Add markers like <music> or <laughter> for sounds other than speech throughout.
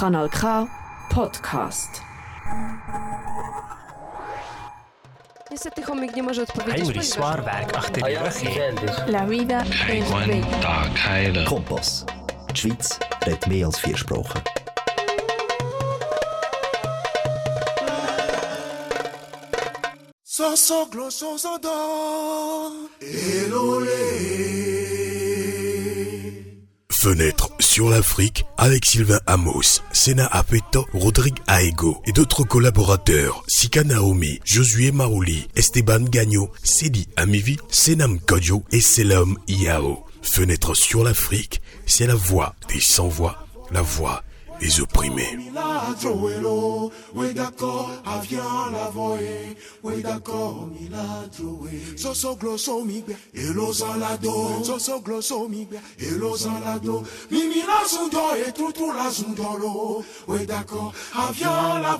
Kanal K Podcast. Niestety chomik nie może odpowiedzieć. Zwaarwerk achter die rug. La vida es One bella. Kompass. Die Schweiz redet mehr als vier Sprachen. Soso gloso sodo. Elolé. Fenêtre sur l'Afrique avec Sylvain Amos, Sena Apeto, Rodrigue Aego et d'autres collaborateurs, Sika Naomi, Josué Marouli, Esteban Gagno, Sedi Amivi, Senam Kodjo et Selam Iao. Fenêtre sur l'Afrique, c'est la voix des sans-voix, la voix des opprimés. Milagro elo. Oui d'accord, avion la voye. Oui d'accord, milagro we. Soso gloso migbe. Elo zalado. Soso gloso migbe. Elo zalado. Mimi la zundo et tout tout la zundolo. Oui d'accord, avion la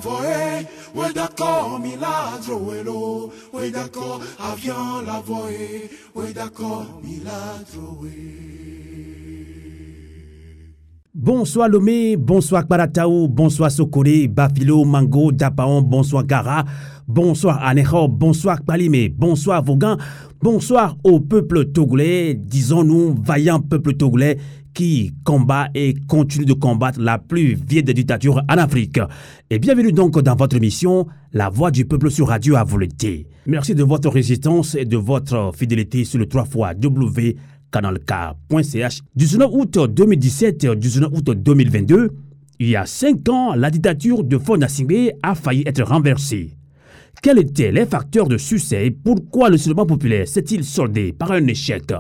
Bonsoir Lomé, bonsoir Kparataou, bonsoir Sokore, Bafilo, Mango, Dapaon, bonsoir Gara, bonsoir Anejo, bonsoir Kpalime, bonsoir Vaughan, bonsoir au peuple togolais, disons-nous, vaillant peuple togolais qui combat et continue de combattre la plus vieille des dictatures en Afrique. Et bienvenue donc dans votre émission La Voix du Peuple sur Radio à volonté. Merci de votre résistance et de votre fidélité sur le 3 fois W canalk.ch. 19 août 2017, 19 août 2022, il y a 5 ans, la dictature de Fona Singbe a failli être renversée. Quels étaient les facteurs de succès et pourquoi le soulèvement populaire s'est-il soldé par un échec?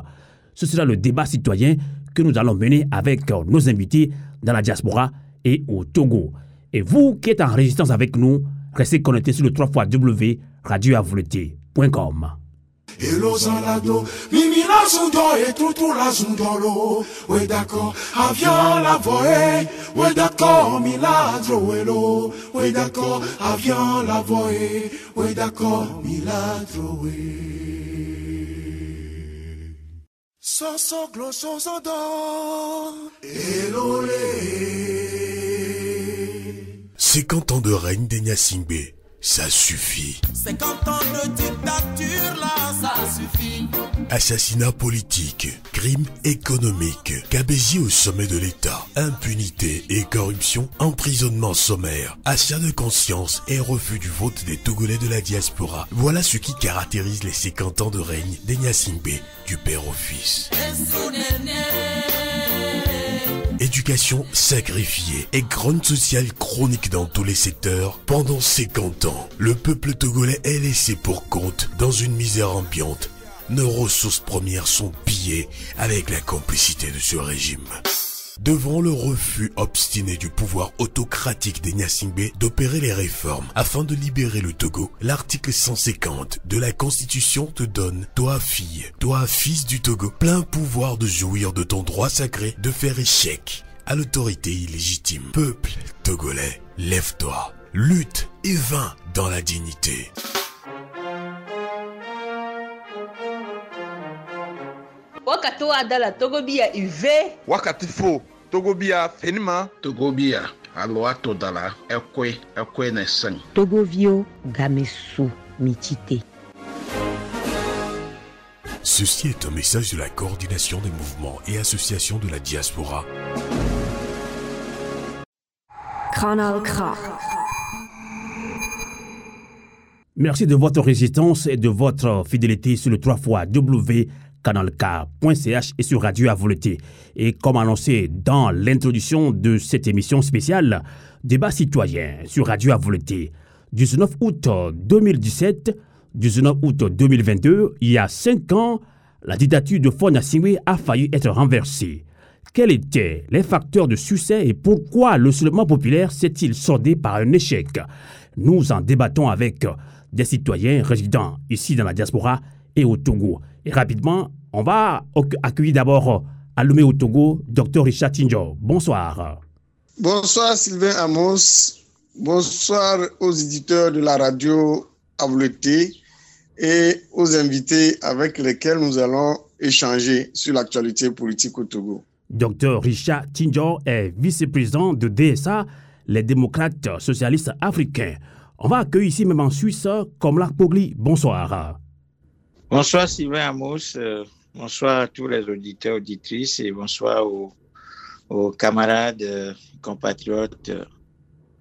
Ce sera le débat citoyen que nous allons mener avec nos invités dans la diaspora et au Togo. Et vous qui êtes en résistance avec nous, restez connectés sur le 3 W radioavolonté.com. Elo zalado, mimi la zundo et tout tout la zundolo. Oui d'accord, avion la. Oui d'accord, milagro elo. Oui d'accord, avion la. Oui d'accord, milagro we. Soso gloso sodo. Elolé. 50 ans de règne des ça suffit. 50 ans de dictature là, ça suffit. Assassinat politique, crimes économiques, cabésie au sommet de l'État, impunité et corruption, emprisonnement sommaire, achat de conscience et refus du vote des Togolais de la diaspora. Voilà ce qui caractérise les 50 ans de règne des Nyasingbe, du père au fils. Éducation sacrifiée et grande sociale chronique dans tous les secteurs. Pendant 50 ans, le peuple togolais est laissé pour compte dans une misère ambiante. Nos ressources premières sont pillées avec la complicité de ce régime. Devant le refus obstiné du pouvoir autocratique des Nyasingbe d'opérer les réformes afin de libérer le Togo, l'article 150 de la Constitution te donne, toi fille, toi fils du Togo, plein pouvoir de jouir de ton droit sacré de faire échec à l'autorité illégitime. Peuple togolais, lève-toi, lutte et vain dans la dignité. Wakati wa da la togo bi ya ive. Wakati fo togo bia fenima. Togo bia alo ato da la ekwe ekwe na sɛn togovio gamesu mitite Ceci est un message de la coordination des mouvements et associations de la diaspora. Merci de votre résistance et de votre fidélité sur le 3 fois W canalk.ch et sur Radio à volonté. Et comme annoncé dans l'introduction de cette émission spéciale, débat citoyen sur Radio à volonté, 19 août 2017, 19 août 2022, il y a 5 ans, la dictature de Fona Singwe a failli être renversée. Quels étaient les facteurs de succès et pourquoi le soulèvement populaire s'est-il soldé par un échec? Nous en débattons avec des citoyens résidant ici dans la diaspora et au Togo. Et rapidement, on va accueillir d'abord à Lomé au Togo, Dr Richard Tinjo. Bonsoir. Bonsoir Sylvain Amos. Bonsoir aux éditeurs de la radio Avleté et aux invités avec lesquels nous allons échanger sur l'actualité politique au Togo. Dr Richard Tinjo est vice-président de DSA les démocrates socialistes africains. On va accueillir ici même en Suisse Komla Pogli. Bonsoir. Bonsoir Sylvain Amos, euh, bonsoir à tous les auditeurs, auditrices et bonsoir aux, camarades, euh, compatriotes euh,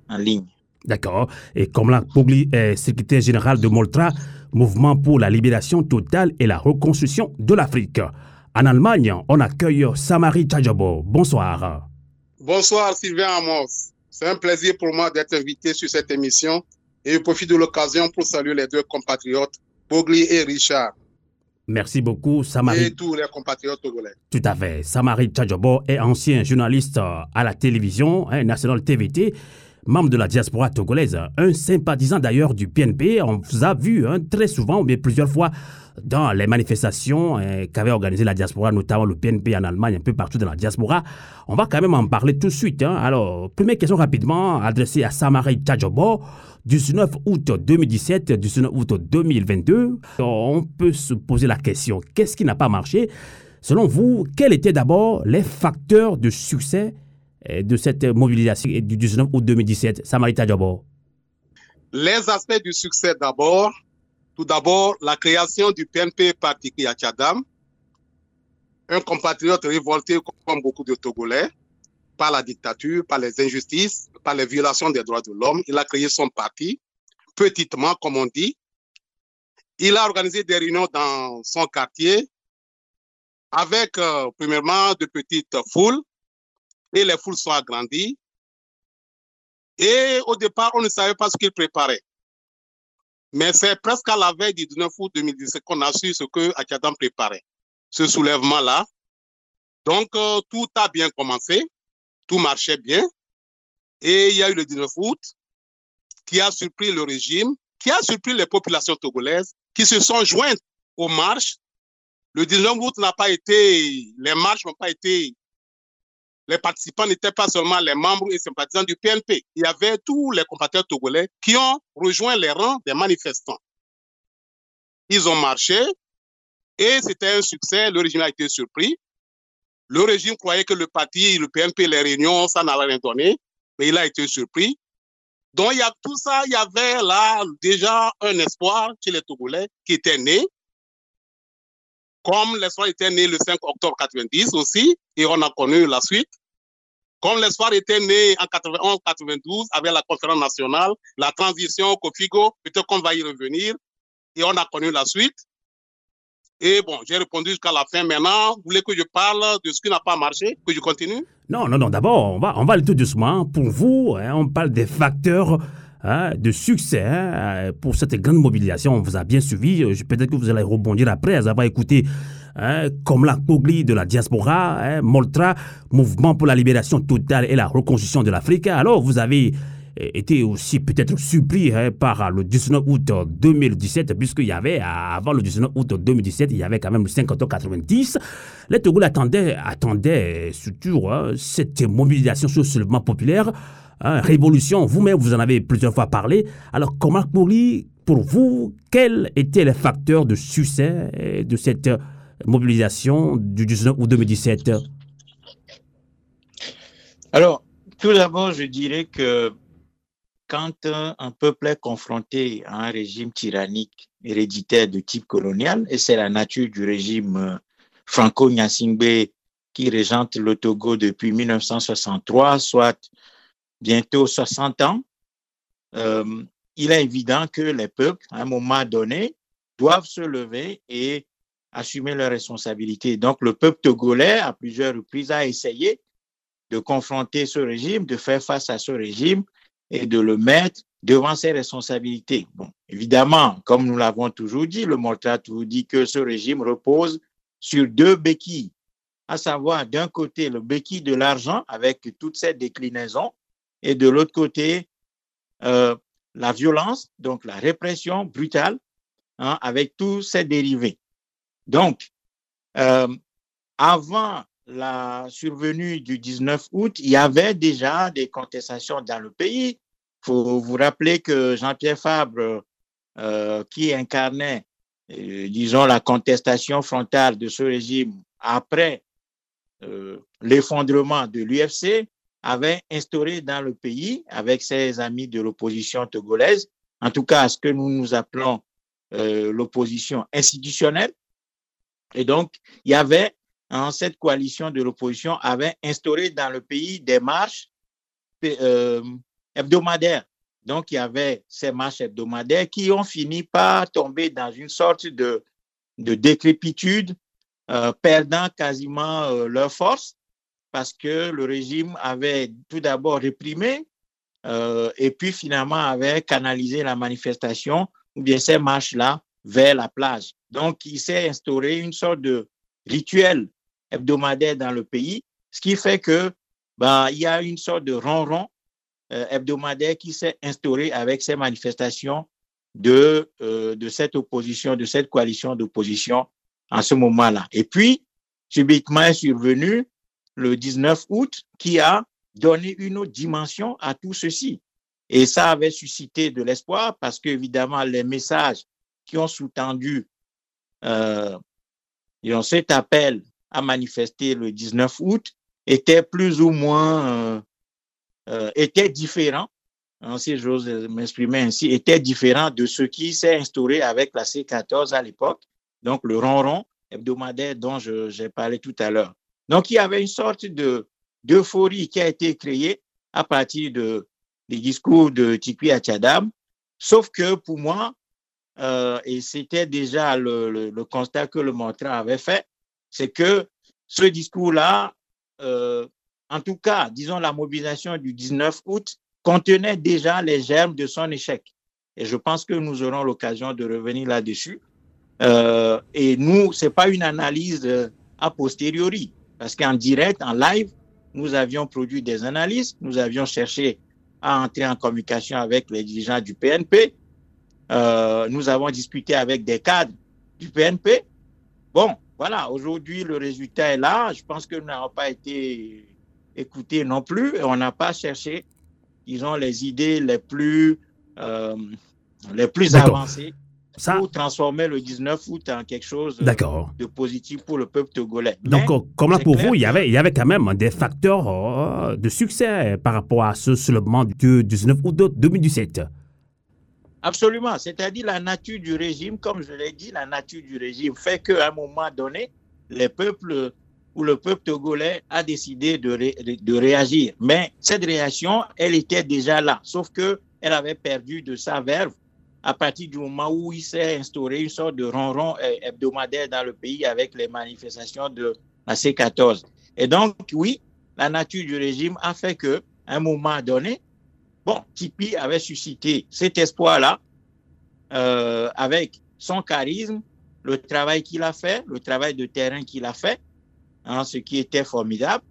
en ligne. D'accord. Et Pogli est secrétaire général de Moltra, Mouvement pour la libération totale et la reconstruction de l'Afrique. En Allemagne, on accueille Samari Tchadjabo. Bonsoir. Bonsoir Sylvain Amos. C'est un plaisir pour moi d'être invité sur cette émission et je profite de l'occasion pour saluer les deux compatriotes, Pogli et Richard. Merci beaucoup, Samari. Et tous les compatriotes togolais. Tout à fait. Samari Tchadjobo est ancien journaliste à la télévision, hein, National TVT, membre de la diaspora togolaise, un sympathisant d'ailleurs du PNP. On vous a vu hein, très souvent, ou bien plusieurs fois, dans les manifestations hein, qu'avait organisées la diaspora, notamment le PNP en Allemagne, un peu partout dans la diaspora. On va quand même en parler tout de suite. Alors, première question rapidement adressée à Samari Tchadjobo. 19 août 2017, 19 août 2022, on peut se poser la question, qu'est-ce qui n'a pas marché? Selon vous, quels étaient d'abord les facteurs de succès de cette mobilisation du 19 août 2017 Samarita Djabo Les aspects du succès d'abord, tout d'abord la création du PNP Parti Tchadam, un compatriote révolté comme beaucoup de Togolais, par la dictature, par les injustices, par les violations des droits de l'homme. Il a créé son parti, petitement, comme on dit. Il a organisé des réunions dans son quartier avec, euh, premièrement, de petites foules, et les foules sont agrandies. Et au départ, on ne savait pas ce qu'il préparait. Mais c'est presque à la veille du 19 août 2017 qu'on a su ce que Achadam préparait, ce soulèvement-là. Donc, euh, tout a bien commencé tout marchait bien. Et il y a eu le 19 août qui a surpris le régime, qui a surpris les populations togolaises qui se sont jointes aux marches. Le 19 août n'a pas été, les marches n'ont pas été, les participants n'étaient pas seulement les membres et sympathisants du PNP. Il y avait tous les compatriotes togolais qui ont rejoint les rangs des manifestants. Ils ont marché et c'était un succès. Le régime a été surpris. Le régime croyait que le parti, le PNP, les réunions, ça n'allait rien donner, mais il a été surpris. Donc, il y a tout ça, il y avait là déjà un espoir chez les Togolais qui était né. Comme l'espoir était né le 5 octobre 90 aussi, et on a connu la suite. Comme l'espoir était né en 91-92 avec la conférence nationale, la transition Kofigo, peut-être qu'on va y revenir, et on a connu la suite. Et bon, j'ai répondu jusqu'à la fin. Maintenant, vous voulez que je parle de ce qui n'a pas marché, que je continue? Non, non, non. D'abord, on va, on va aller tout doucement. Pour vous, hein, on parle des facteurs hein, de succès hein, pour cette grande mobilisation. On vous a bien suivi. Peut-être que vous allez rebondir après avoir écouté comme la Pogli de la diaspora, Moltra, Mouvement pour la libération totale et la reconstruction de l'Afrique. Alors, vous avez était aussi peut-être surpris hein, par le 19 août 2017, puisqu'il y avait, avant le 19 août 2017, il y avait quand même le 50-90. Les Togolais attendaient, attendaient surtout hein, cette mobilisation sur le soulèvement populaire, hein, révolution. Vous-même, vous en avez plusieurs fois parlé. Alors, comment pour, pour vous, quels étaient les facteurs de succès euh, de cette mobilisation du 19 août 2017 Alors, tout d'abord, je dirais que quand un peuple est confronté à un régime tyrannique héréditaire de type colonial, et c'est la nature du régime euh, franco-nyasingbe qui régente le Togo depuis 1963, soit bientôt 60 ans, euh, il est évident que les peuples, à un moment donné, doivent se lever et assumer leurs responsabilités. Donc le peuple togolais, à plusieurs reprises, a essayé de confronter ce régime, de faire face à ce régime et de le mettre devant ses responsabilités. Bon, évidemment, comme nous l'avons toujours dit, le Mortat vous dit que ce régime repose sur deux béquilles, à savoir d'un côté le béquille de l'argent avec toutes ses déclinaisons et de l'autre côté euh, la violence, donc la répression brutale hein, avec tous ses dérivés. Donc, euh, avant la survenue du 19 août, il y avait déjà des contestations dans le pays. Il faut vous rappeler que Jean-Pierre Fabre, euh, qui incarnait, disons, la contestation frontale de ce régime après l'effondrement de l'UFC, avait instauré dans le pays, avec ses amis de l'opposition togolaise, en tout cas ce que nous nous appelons euh, l'opposition institutionnelle. Et donc, il y avait, hein, cette coalition de l'opposition avait instauré dans le pays des marches euh, hebdomadaires. Donc, il y avait ces marches hebdomadaires qui ont fini par tomber dans une sorte de, de décrépitude, euh, perdant quasiment leur force parce que le régime avait tout d'abord réprimé euh, et puis finalement avait canalisé la manifestation ou bien ces marches-là vers la plage. Donc, il s'est instauré une sorte de rituel hebdomadaire dans le pays, ce qui fait que ben, il y a une sorte de ronron euh, hebdomadaire qui s'est instauré avec ces manifestations de, euh, de cette opposition, de cette coalition d'opposition en ce moment-là. Et puis, subitement est survenu le 19 août qui a donné une autre dimension à tout ceci. Et ça avait suscité de l'espoir parce qu'évidemment, les messages qui ont sous-tendu euh, cet appel à manifester le 19 août étaient plus ou moins euh, euh, étaient différents, hein, si j'ose m'exprimer ainsi, étaient différents de ce qui s'est instauré avec la C14 à l'époque, donc le ronron hebdomadaire dont j'ai parlé tout à l'heure. Donc, il y avait une sorte de d'euphorie qui a été créée à partir de, des discours de Tikwi Achadam, sauf que pour moi, euh, et c'était déjà le, constat que le Montra avait fait, c'est que ce discours-là, euh, en tout cas, disons la mobilisation du 19 août, contenait déjà les germes de son échec. Et je pense que nous aurons l'occasion de revenir là-dessus. Euh, et nous, c'est pas une analyse a posteriori, parce qu'en direct, en live, nous avions produit des analyses, nous avions cherché à entrer en communication avec les dirigeants du PNP, euh, nous avons discuté avec des cadres du PNP. Bon, voilà, aujourd'hui, le résultat est là. Je pense que nous n'avons pas été écoutés non plus et on n'a pas cherché, disons, les idées les plus, euh, les plus avancées ça... pour transformer le 19 août en quelque chose de positif pour le peuple togolais. Donc, Mais, comme là, pour vous, il y, avait, il y avait quand même des facteurs euh, de succès par rapport à ce soulèvement du 19 août 2017. Absolument. C'est-à-dire la nature du régime, comme je l'ai dit, la nature du régime fait qu'à un moment donné, les peuples ou le peuple togolais a décidé de, ré, de, de, réagir. Mais cette réaction, elle était déjà là, sauf que elle avait perdu de sa verve à partir du moment où il s'est instauré une sorte de ronron hebdomadaire dans le pays avec les manifestations de la C14. Et donc, oui, la nature du régime a fait que, un moment donné, Bon, Tipi avait suscité cet espoir-là euh, avec son charisme, le travail qu'il a fait, le travail de terrain qu'il a fait, hein, ce qui était formidable.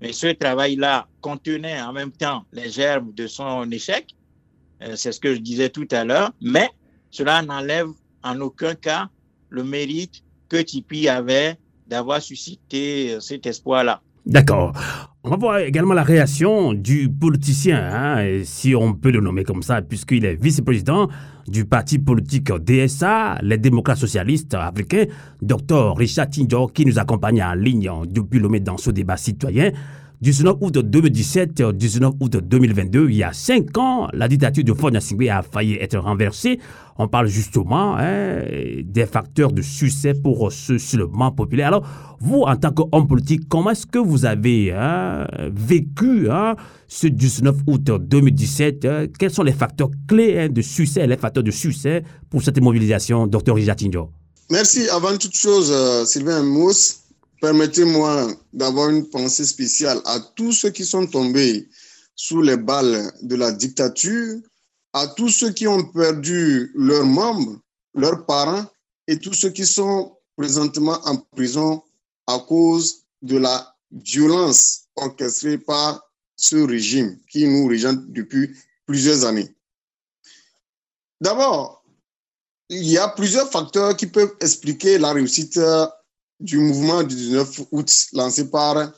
Mais ce travail-là contenait en même temps les germes de son échec. Euh, C'est ce que je disais tout à l'heure. Mais cela n'enlève en aucun cas le mérite que Tipi avait d'avoir suscité euh, cet espoir-là. D'accord. On va voir également la réaction du politicien, hein, si on peut le nommer comme ça, puisqu'il est vice-président du parti politique DSA, les démocrates socialistes africains, Dr Richard Tinjo, qui nous accompagne en ligne depuis le dans ce débat citoyen. 19 août 2017, 19 août 2022, il y a cinq ans, la dictature de Fona a failli être renversée. On parle justement hein, des facteurs de succès pour ce soulèvement populaire. Alors, vous, en tant qu'homme politique, comment est-ce que vous avez hein, vécu hein, ce 19 août 2017 hein? Quels sont les facteurs clés de succès, les facteurs de succès pour cette mobilisation, Dr Rijatinjo Merci. Avant toute chose, euh, Sylvain Mousse, Permettez-moi d'avoir une pensée spéciale à tous ceux qui sont tombés sous les balles de la dictature, à tous ceux qui ont perdu leurs membres, leurs parents et tous ceux qui sont présentement en prison à cause de la violence orchestrée par ce régime qui nous régente depuis plusieurs années. D'abord, il y a plusieurs facteurs qui peuvent expliquer la réussite du mouvement du 19 août lancé par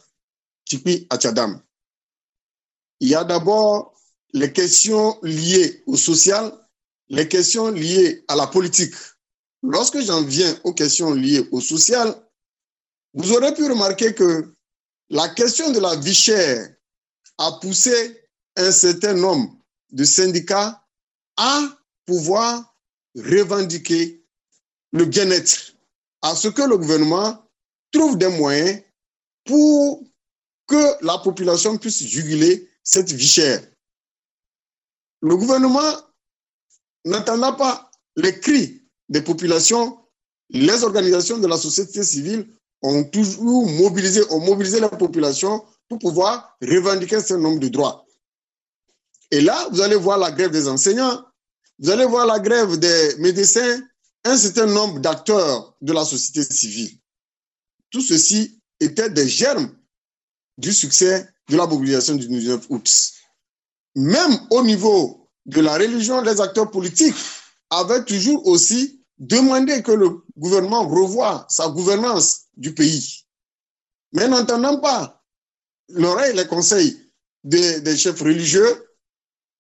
Chipi Achadam. Il y a d'abord les questions liées au social, les questions liées à la politique. Lorsque j'en viens aux questions liées au social, vous aurez pu remarquer que la question de la vie chère a poussé un certain nombre de syndicats à pouvoir revendiquer le bien-être, à ce que le gouvernement trouve des moyens pour que la population puisse juguler cette vie chère. Le gouvernement, n'entendant pas les cris des populations, les organisations de la société civile ont toujours mobilisé, ont mobilisé la population pour pouvoir revendiquer ce nombre de droits. Et là, vous allez voir la grève des enseignants, vous allez voir la grève des médecins, un certain nombre d'acteurs de la société civile. Tout ceci était des germes du succès de la mobilisation du 19 août. Même au niveau de la religion, les acteurs politiques avaient toujours aussi demandé que le gouvernement revoie sa gouvernance du pays. Mais n'entendant pas l'oreille et les conseils des, des chefs religieux,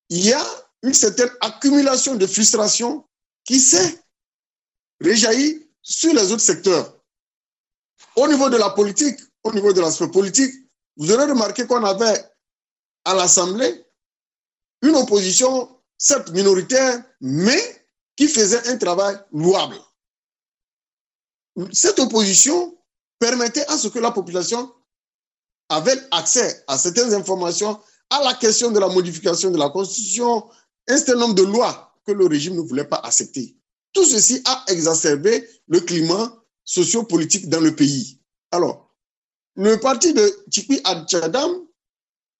il y a une certaine accumulation de frustration qui s'est réjaillie sur les autres secteurs. Au niveau de la politique, au niveau de l'aspect politique, vous aurez remarqué qu'on avait à l'Assemblée une opposition, certes minoritaire, mais qui faisait un travail louable. Cette opposition permettait à ce que la population avait accès à certaines informations, à la question de la modification de la Constitution, un certain nombre de lois que le régime ne voulait pas accepter. Tout ceci a exacerbé le climat sociopolitique dans le pays. Alors, le parti de Chikwi Adjadam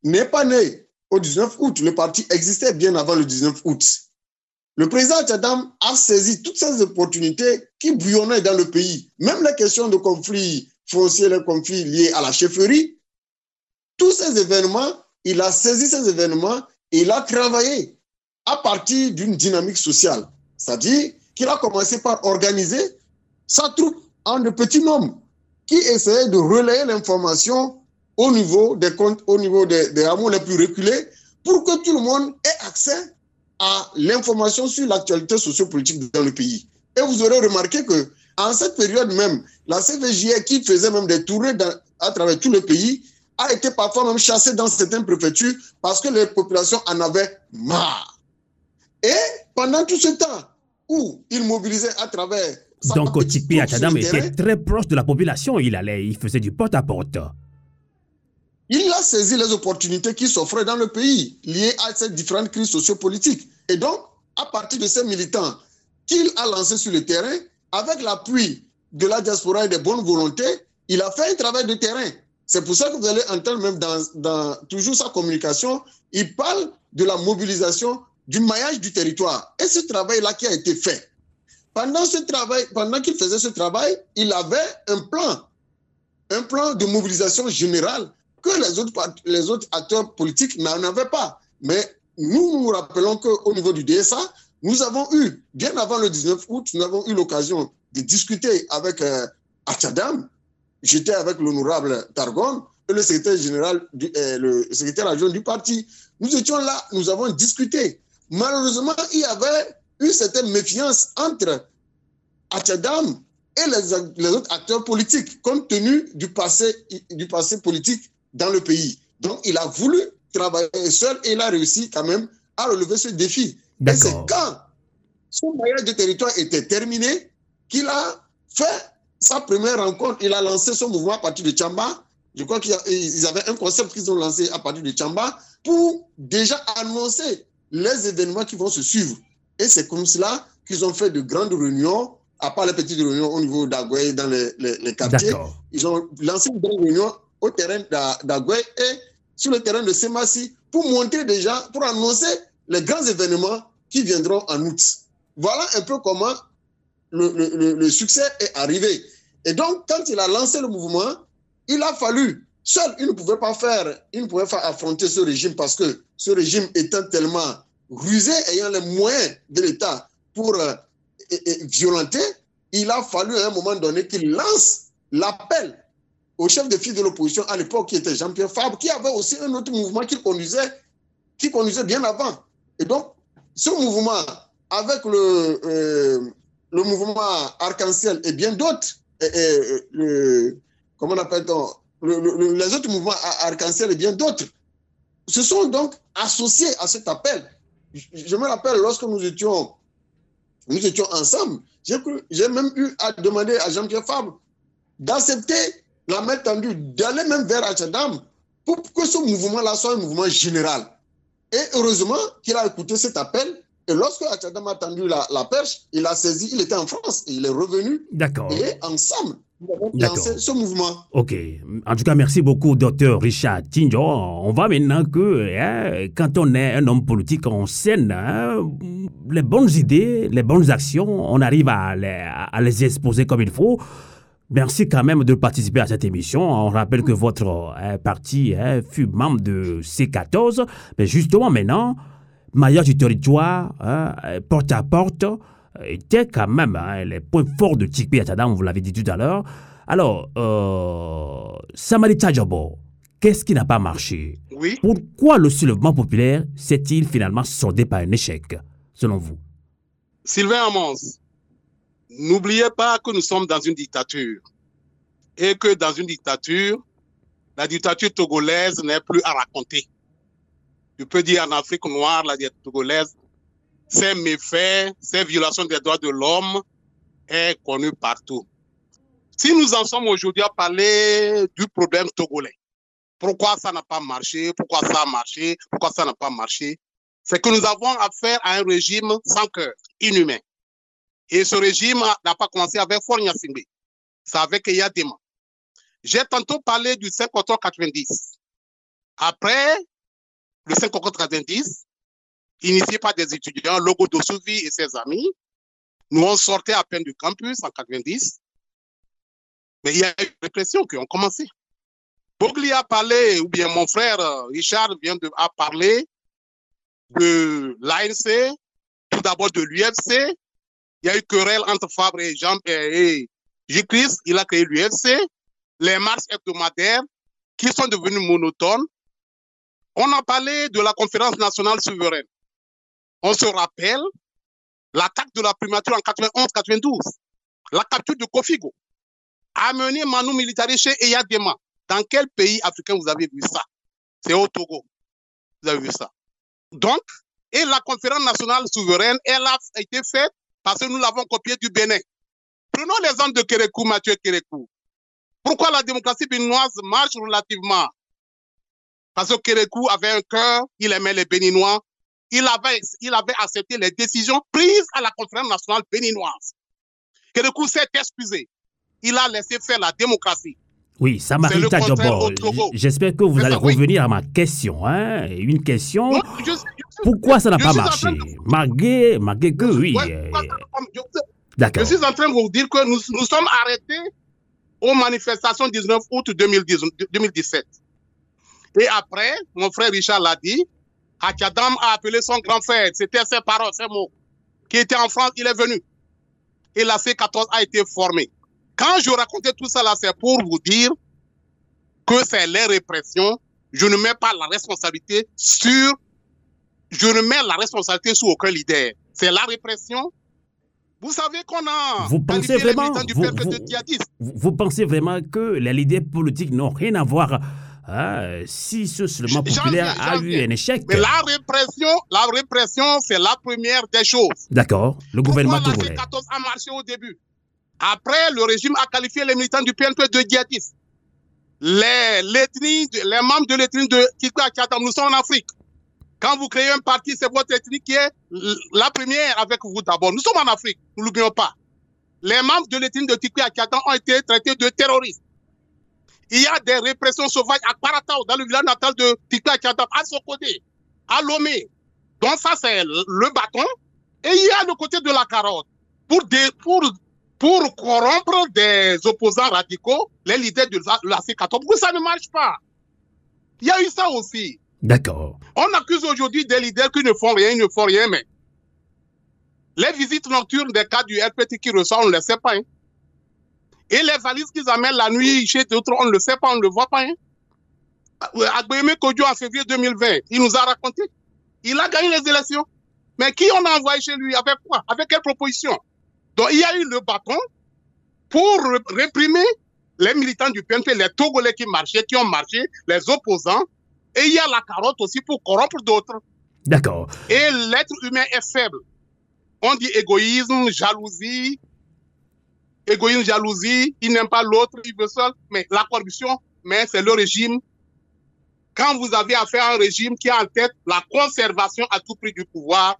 n'est pas né au 19 août. Le parti existait bien avant le 19 août. Le président Adjadam a saisi toutes ces opportunités qui bouillonnaient dans le pays. Même les questions de conflits fonciers, les conflits liés à la chefferie, tous ces événements, il a saisi ces événements et il a travaillé à partir d'une dynamique sociale. C'est-à-dire qu'il a commencé par organiser sa troupe en de petits nombres qui essayaient de relayer l'information au niveau des comptes, au niveau des, des hameaux les plus reculés pour que tout le monde ait accès à l'information sur l'actualité sociopolitique dans le pays. Et vous aurez remarqué que en cette période même, la CVJE qui faisait même des tournées à travers tout le pays a été parfois même chassée dans certaines préfectures parce que les populations en avaient marre. Et pendant tout ce temps où il mobilisait à travers donc Otipi Achadam était très proche de la population. Il allait, il faisait du porte-à-porte. Il a saisi les opportunités qui s'offraient dans le pays liées à ces différentes crises sociopolitiques. Et donc, à partir de ces militants qu'il a lancés sur le terrain, avec l'appui de la diaspora et des bonnes volontés, il a fait un travail de terrain. C'est pour ça que vous allez entendre même dans, dans toujours sa communication, il parle de la mobilisation du maillage du territoire. Et ce travail-là qui a été fait, pendant ce travail, pendant qu'il faisait ce travail, il avait un plan, un plan de mobilisation générale que les autres, les autres acteurs politiques n'en avaient pas. Mais nous nous rappelons qu'au niveau du DSA, nous avons eu, bien avant le 19 août, nous avons eu l'occasion de discuter avec euh, Achadam. J'étais avec l'honorable Targon et le secrétaire général, euh, le secrétaire adjoint du parti. Nous étions là, nous avons discuté. Malheureusement, il y avait une certaine méfiance entre Achadam et les, les, autres acteurs politiques, compte tenu du passé, du passé politique dans le pays. Donc, il a voulu travailler seul et il a réussi quand même à relever ce défi. Et c'est quand son maillage de territoire était terminé qu'il a fait sa première rencontre. Il a lancé son mouvement à partir de Chamba. Je crois qu'ils avaient un concept qu'ils ont lancé à partir de Chamba pour déjà annoncer les événements qui vont se suivre. Et c'est comme cela qu'ils ont fait de grandes réunions, à part les petites réunions au niveau d'Agoué, dans les, les, les quartiers. Ils ont lancé une grande réunion au terrain d'Agoué et sur le terrain de Semassi pour montrer déjà, pour annoncer les grands événements qui viendront en août. Voilà un peu comment le, le, le, succès est arrivé. Et donc, quand il a lancé le mouvement, il a fallu, seul, il ne pouvait pas faire, il ne pouvait pas affronter ce régime parce que ce régime étant tellement rusé, ayant les moyens de l'État pour euh, et, et violenter, il a fallu à un moment donné qu'il lance l'appel au chef de file de l'opposition à l'époque, qui était Jean-Pierre Fabre, qui avait aussi un autre mouvement qu'il conduisait, qui conduisait bien avant. Et donc, ce mouvement, avec le, euh, mouvement arc-en-ciel et bien d'autres, le, comment on appelle-t-on, le, les autres mouvements arc-en-ciel et bien d'autres, se sont donc associés à cet appel. Je, me rappelle lorsque nous étions, nous étions ensemble, j'ai même eu à demander à Jean-Pierre Fabre d'accepter la main tendue, d'aller même vers Achadam pour que ce mouvement-là soit un mouvement général. Et heureusement qu'il a écouté cet appel. Et lorsque Achadam a tendu la, la, perche, il a saisi, il était en France, il est revenu. D'accord. Et ensemble, lancé ce mouvement. Ok. En tout cas, merci beaucoup, docteur Richard Tinjo. On va maintenant que, hein, quand on est un homme politique en scène, hein, les bonnes idées, les bonnes actions, on arrive à les, à les exposer comme il faut. Merci quand même de participer à cette émission. On rappelle que votre hein, parti fut membre de C14. Mais justement, maintenant, maillage du territoire, hein, porte à porte, était quand même les points forts de Tikpi Atadam, vous l'avez dit tout à l'heure. Alors, euh, Samari qu'est-ce qui n'a pas marché? Oui. Pourquoi le soulèvement populaire s'est-il finalement soldé par un échec, selon vous? Sylvain Amons, N'oubliez pas que nous sommes dans une dictature et que dans une dictature, la dictature togolaise n'est plus à raconter. Je peux dire en Afrique noire, la dictature togolaise, ses méfaits, ses violations des droits de l'homme est connue partout. Si nous en sommes aujourd'hui à parler du problème togolais, pourquoi ça n'a pas marché, pourquoi ça a marché, pourquoi ça n'a pas marché, c'est que nous avons affaire à un régime sans cœur, inhumain. Et ce régime n'a pas commencé avec Fornia Singbe. C'est avec Yadema. J'ai tantôt parlé du 5 octobre 90. Après le 5 octobre 90, initié par des étudiants, Logo Dosuvi et ses amis, nous on sortait à peine du campus en 90. Mais il y a eu des répressions qui ont commencé. Bogli a parlé, ou bien mon frère Richard vient de a parlé de l'ANC, tout d'abord de l'UFC, il y a eu querelle entre Fabre et Jean et J-Chris. Il a créé l'UFC. Les marches hebdomadaires qui sont devenues monotones. On a parlé de la conférence nationale souveraine. On se rappelle l'attaque de la primature en 91-92, la capture de Kofigo, amener Manu Militari chez Eyadema. Dans quel pays africain vous avez vu ça? C'est au Togo. Vous avez vu ça. Donc, et la conférence nationale souveraine, elle a été faite parce que nous l'avons copié du Bénin. Prenons l'exemple de Kérékou, Mathieu Kérékou. Pourquoi la démocratie béninoise marche relativement? Parce que Kérékou avait un cœur, il aimait les Béninois, il avait, il avait accepté les décisions prises à la conférence nationale béninoise. Kérékou s'est excusé. Il a laissé faire la démocratie. Oui, ça m'arrive J'espère que vous allez revenir à ma question. Hein? Une question. Pourquoi ça n'a pas marché? Malgré, que oui. D'accord. Je suis en train de vous dire que nous, nous sommes arrêtés aux manifestations 19 août 2017. Et après, mon frère Richard l'a dit, Hakadam a appelé son grand frère, c'était ses paroles, ses mots, qui était en France, il est venu. Et la C14 a été formée. Quand je racontais tout ça là, c'est pour vous dire que c'est les répressions. Je ne mets pas la responsabilité sur, je ne mets la responsabilité sur aucun leader. C'est la répression. Vous savez qu'on a vous pensez vraiment, vous, vous, pensez vraiment que les leaders politiques n'ont rien à voir hein, si ce seulement populaire a eu un échec. Mais la répression, la répression, c'est la première des choses. D'accord. Le gouvernement Pourquoi la 14 a marché au début? Après, le régime a qualifié les militants du PNP de djihadistes. Les, les, les membres de l'ethnie de Kikwa nous sommes en Afrique. Quand vous créez un parti, c'est votre ethnie qui est la première avec vous d'abord. Nous sommes en Afrique, ne l'oublions pas. Les membres de l'ethnie de Tikwe Akiatam ont été traités de terroristes. Il y a des répressions sauvages à Paratao, dans le village natal de Tikwe Akiatam, à Sokodé, à Lomé. Donc ça, c'est le bâton. Et il y a le côté de la carotte. Pour, des, pour pour corrompre des opposants radicaux, les leaders de la C14. Pourquoi ça ne marche pas Il y a eu ça aussi. D'accord. On accuse aujourd'hui des leaders qui ne font rien, ils ne font rien, mais les visites nocturnes des cas du RPT qui reçoivent, on ne le sait pas. Hein. Et les valises qu'ils amènent la nuit chez d'autres, on ne le sait pas, on ne le voit pas. Hein. Agbémé Kodjo en février 2020, il nous a raconté. Il a gagné les élections. Mais qui on a envoyé chez lui? Avec quoi? Avec quelle proposition? Donc il y a eu le bâton pour réprimer les militants du PNP, les Togolais qui marchaient, qui ont marché, les opposants. Et il y a la carotte aussi pour corrompre d'autres. D'accord. Et l'être humain est faible. On dit égoïsme, jalousie. Égoïsme, jalousie, il n'aime pas l'autre, il veut seul. Mais la corruption, mais c'est le régime. Quand vous avez affaire à un régime qui a en tête la conservation à tout prix du pouvoir,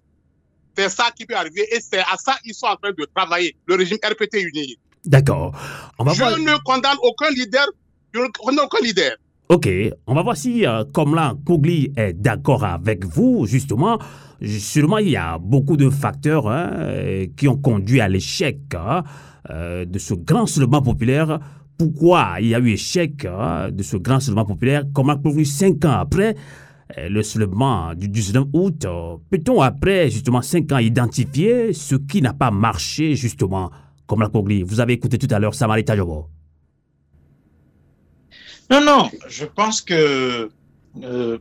c'est ça qui peut arriver et c'est à ça qu'ils sont en train de travailler, le régime RPT uni. D'accord. je ne condamne aucun leader, je ne condamne aucun leader. Ok, on va voir si euh, Komlan Kougli est d'accord avec vous, justement. Sûrement, il y a beaucoup de facteurs hein, qui ont conduit à l'échec hein, euh, de ce grand soulèvement populaire. Pourquoi il y a eu échec hein, de ce grand soulèvement populaire? Komlan Kougli, cinq ans après euh, le soulèvement du 19 août, peut-on après justement cinq ans identifier ce qui n'a pas marché justement Komlan Kougli Vous avez écouté tout à l'heure Samarita Jobo. Non, non, je pense que euh,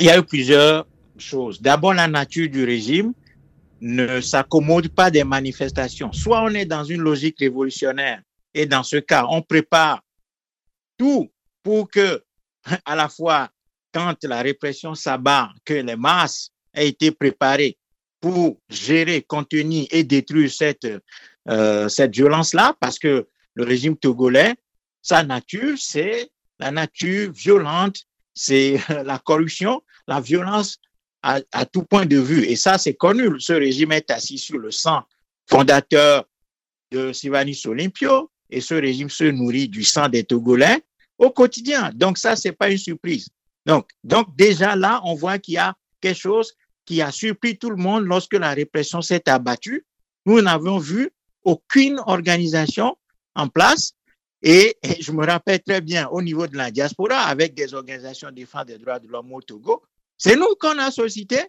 il y a eu plusieurs choses. D'abord, la nature du régime ne s'accommode pas des manifestations. Soit on est dans une logique révolutionnaire et dans ce cas, on prépare tout pour que, <laughs> à la fois, quand la répression s'abat, que les masses aient été préparées pour gérer, contenir et détruire cette, euh, cette violence-là, parce que le régime togolais, sa nature, c'est la nature violente, c'est <laughs> la corruption, la violence à, tout point de vue. Et ça, c'est connu. Ce régime est assis sur le sang fondateur de Sivanis Olympio et ce régime se nourrit du sang des Togolais au quotidien. Donc ça, c'est pas une surprise. Donc, donc déjà là, on voit qu'il y a quelque chose qui a surpris tout le monde lorsque la répression s'est abattue. Nous n'avons vu aucune organisation en place et, je me rappelle très bien au niveau de la diaspora, avec des organisations défense des droits de l'homme au Togo, c'est nous qu'on a sollicité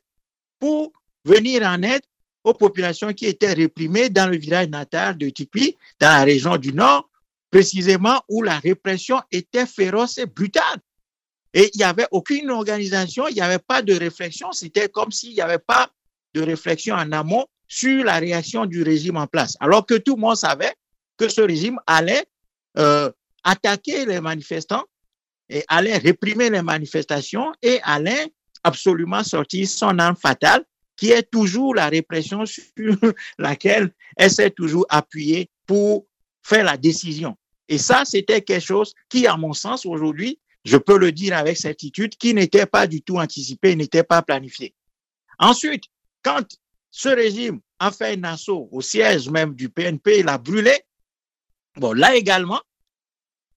pour venir en aide aux populations qui étaient réprimées dans le village natal de Tikpi, dans la région du Nord, précisément où la répression était féroce et brutale. Et il n'y avait aucune organisation, il n'y avait pas de réflexion, c'était comme s'il n'y avait pas de réflexion en amont sur la réaction du régime en place. Alors que tout le monde savait que ce régime allait euh, attaquer les manifestants et allait réprimer les manifestations et allait absolument sortir son arme fatale qui est toujours la répression <laughs> sur laquelle elle s'est toujours appuyée pour faire la décision. Et ça, c'était quelque chose qui, à mon sens, aujourd'hui, je peux le dire avec certitude, qui n'était pas du tout anticipé, n'était pas planifié. Ensuite, quand ce régime a fait un assaut au siège même du PNP, il a brûlé, Bon, là également,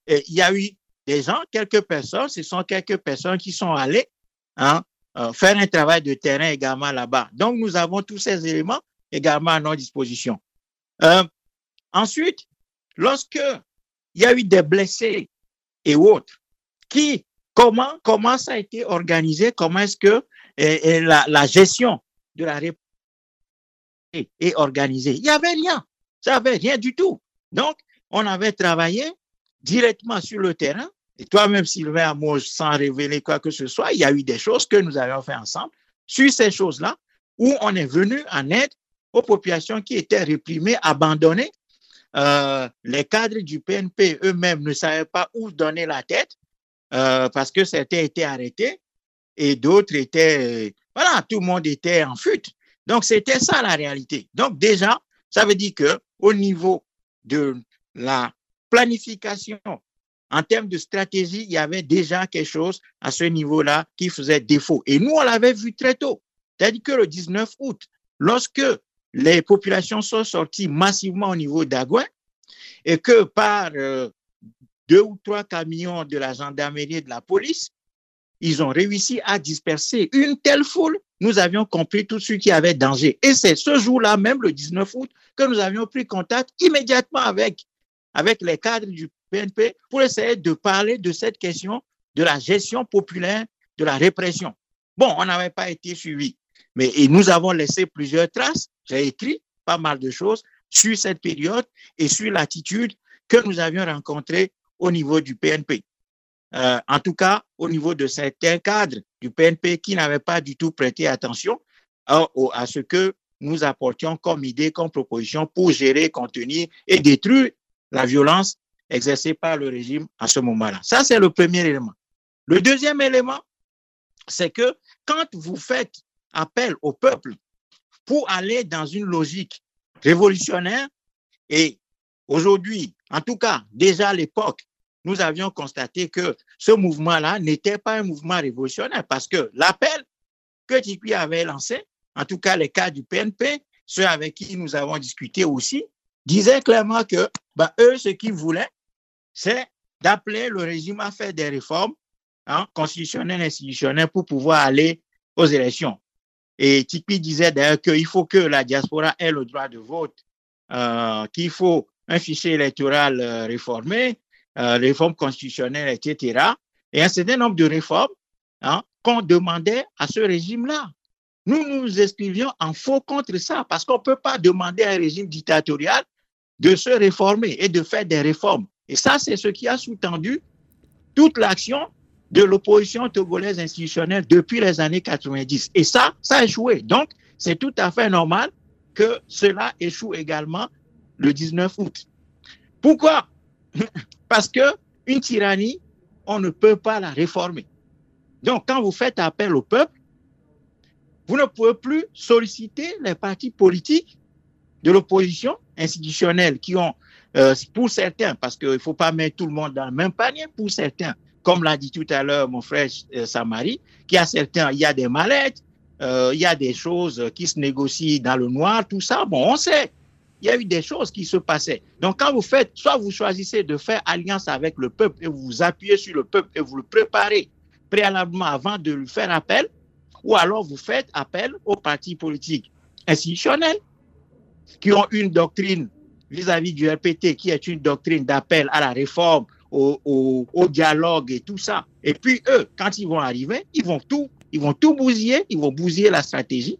il y a eu des gens, quelques personnes, ce sont quelques personnes qui sont allées hein, euh, faire un travail de terrain également là-bas. Donc, nous avons tous ces éléments également à notre disposition. Euh, ensuite, lorsque il y a eu des blessés et autres, qui, comment, comment ça a été organisé, comment est-ce que la, la, gestion de la réponse est organisée? Il n'y avait rien. Ça n'avait rien du tout. Donc, on avait travaillé directement sur le terrain. Et toi-même, Sylvain, moi, sans révéler quoi que ce soit, il y a eu des choses que nous avions fait ensemble sur ces choses-là, où on est venu en aide aux populations qui étaient réprimées, abandonnées. Euh, les cadres du PNP eux-mêmes ne savaient pas où donner la tête euh, parce que certains étaient arrêtés et d'autres étaient, voilà, tout le monde était en fuite. Donc, c'était ça la réalité. Donc, déjà, ça veut dire que au niveau de la planification en termes de stratégie, il y avait déjà quelque chose à ce niveau-là qui faisait défaut. Et nous, on l'avait vu très tôt. C'est-à-dire que le 19 août, lorsque les populations sont sorties massivement au niveau d'Agouin et que par euh, deux ou trois camions de la gendarmerie et de la police, ils ont réussi à disperser une telle foule, nous avions compris tout ce qui avait danger. Et c'est ce jour-là même, le 19 août, que nous avions pris contact immédiatement avec avec les cadres du Pour essayer de parler de cette question de la gestion populaire de la répression. Bon, on n'avait pas été suivi, mais nous avons laissé plusieurs traces. J'ai écrit pas mal de choses sur cette période et sur l'attitude que nous avions rencontrée au niveau du PNP. Euh, en tout cas, au niveau de certains cadres du PNP qui n'avaient pas du tout prêté attention à ce que nous apportions comme idée, comme proposition pour gérer, contenir et détruire la violence exercée par le régime à ce moment-là. Ça, c'est le premier élément. Le deuxième élément, c'est que quand vous faites appel au peuple pour aller dans une logique révolutionnaire, et aujourd'hui, en tout cas, déjà à l'époque, nous avions constaté que ce mouvement-là n'était pas un mouvement révolutionnaire parce que l'appel que Tipi avait lancé, en tout cas les cas du PNP, ceux avec qui nous avons discuté aussi, disaient clairement que bah, eux, ce qu'ils voulaient, c'est d'appeler le régime à faire des réformes hein, constitutionnelles, institutionnelles pour pouvoir aller aux élections. Et Tipi disait d'ailleurs qu'il faut que la diaspora ait le droit de vote, euh, qu'il faut un fichier électoral euh, réformé, euh, réforme constitutionnelle, etc. Et un certain nombre de réformes hein, qu'on demandait à ce régime-là. Nous nous inscrivions en faux contre ça parce qu'on ne peut pas demander à un régime dictatorial de se réformer et de faire des réformes. Et ça, c'est ce qui a sous-tendu toute l'action de l'opposition togolaise institutionnelle depuis les années 90. Et ça, ça a échoué. Donc, c'est tout à fait normal que cela échoue également le 19 août. Pourquoi? <laughs> Parce que une tyrannie, on ne peut pas la réformer. Donc, quand vous faites appel au peuple, vous ne pouvez plus solliciter les partis politiques de l'opposition institutionnelle qui ont, euh, pour certains, parce qu'il ne faut pas mettre tout le monde dans le même panier, pour certains, comme l'a dit tout à l'heure mon frère euh, Samari, qui a certains, il y a des mallettes, euh, il y a des choses qui se négocient dans le noir, tout ça, bon, on sait. Il y a eu des choses qui se passaient. Donc, quand vous faites, soit vous choisissez de faire alliance avec le peuple et vous vous appuyez sur le peuple et vous le préparez préalablement avant de lui faire appel, ou alors vous faites appel aux partis politiques institutionnels qui ont une doctrine vis-à-vis du RPT, qui est une doctrine d'appel à la réforme, au, au, au, dialogue et tout ça. Et puis eux, quand ils vont arriver, ils vont tout, ils vont tout bousiller, ils vont bousiller la stratégie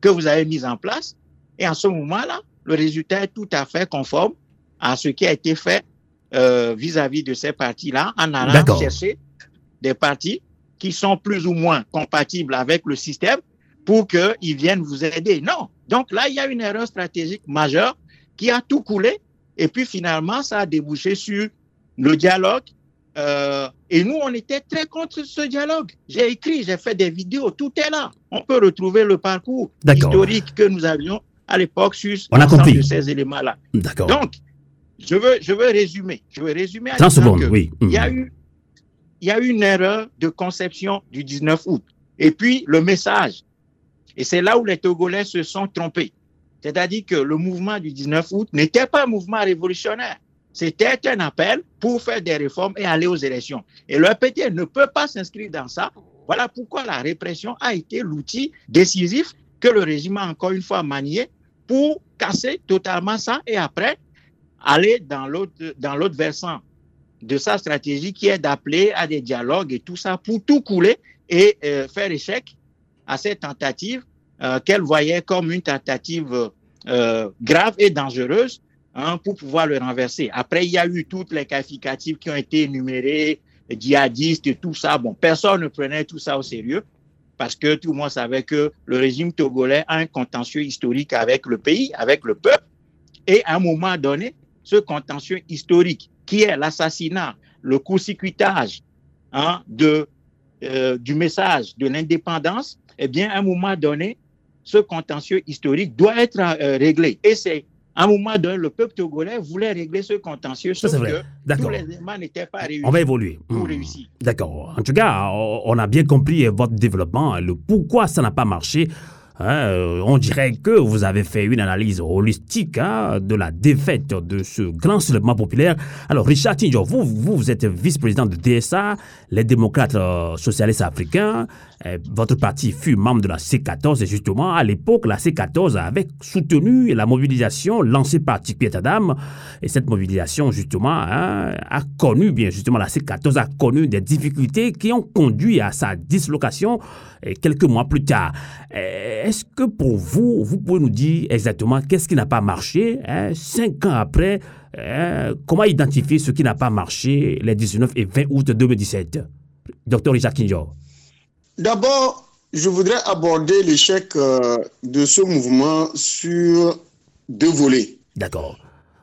que vous avez mise en place. Et en ce moment-là, le résultat est tout à fait conforme à ce qui a été fait euh, vis-à-vis de ces partis-là, en allant chercher des partis qui sont plus ou moins compatibles avec le système pour qu'ils viennent vous aider. Non. Donc là, il y a une erreur stratégique majeure qui a tout coulé. Et puis finalement, ça a débouché sur le dialogue. Euh, et nous, on était très contre ce dialogue. J'ai écrit, j'ai fait des vidéos, tout est là. On peut retrouver le parcours historique que nous avions à l'époque sur l'ensemble de ces éléments-là. D'accord. Donc, je veux, je veux résumer. Je veux résumer. 30 secondes, oui. Il y a eu il y a eu une erreur de conception du 19 août. Et puis, le message. Et c'est là où les Togolais se sont trompés. C'est-à-dire que le mouvement du 19 août n'était pas un mouvement révolutionnaire. C'était un appel pour faire des réformes et aller aux élections. Et le RPT ne peut pas s'inscrire dans ça. Voilà pourquoi la répression a été l'outil décisif que le régime a encore une fois manié pour casser totalement ça et après aller dans l'autre, dans l'autre versant de sa stratégie qui est d'appeler à des dialogues et tout ça pour tout couler et euh, faire échec à cette tentative euh, qu'elle voyait comme une tentative euh, grave et dangereuse hein, pour pouvoir le renverser. Après, il y a eu toutes les qualificatives qui ont été énumérées, djihadistes et tout ça. Bon, personne ne prenait tout ça au sérieux parce que tout le monde savait que le régime togolais a un contentieux historique avec le pays, avec le peuple. Et à un moment donné, ce contentieux historique qui est l'assassinat, le court-circuitage hein, euh, du message de l'indépendance, eh bien, à un moment donné, ce contentieux historique doit être euh, réglé. Et c'est à un moment donné, le peuple togolais voulait régler ce contentieux, sauf que tous les éléments n'étaient pas réunis. On va évoluer. Pour Mmh. réussir. D'accord. En tout cas, on a bien compris votre développement, le pourquoi ça n'a pas marché. Hein, euh, on dirait que vous avez fait une analyse holistique hein, de la défaite de ce grand soulèvement populaire. Alors, Richard Tinjo, vous, vous, êtes vice-président de DSA, les démocrates euh, socialistes africains. Euh, votre parti fut membre de la C14 et justement, à l'époque, la C14 avait soutenu la mobilisation lancée par Tikpi Adam. Et cette mobilisation, justement, hein, a connu, bien justement, la C14 a connu des difficultés qui ont conduit à sa dislocation euh, quelques mois plus tard. Euh, Est-ce que pour vous, vous pouvez nous dire exactement qu'est-ce qui n'a pas marché hein, cinq ans après hein, Comment identifier ce qui n'a pas marché les 19 et 20 août 2017 Docteur Richard Kinjo. D'abord, je voudrais aborder l'échec euh, de ce mouvement sur deux volets. D'accord.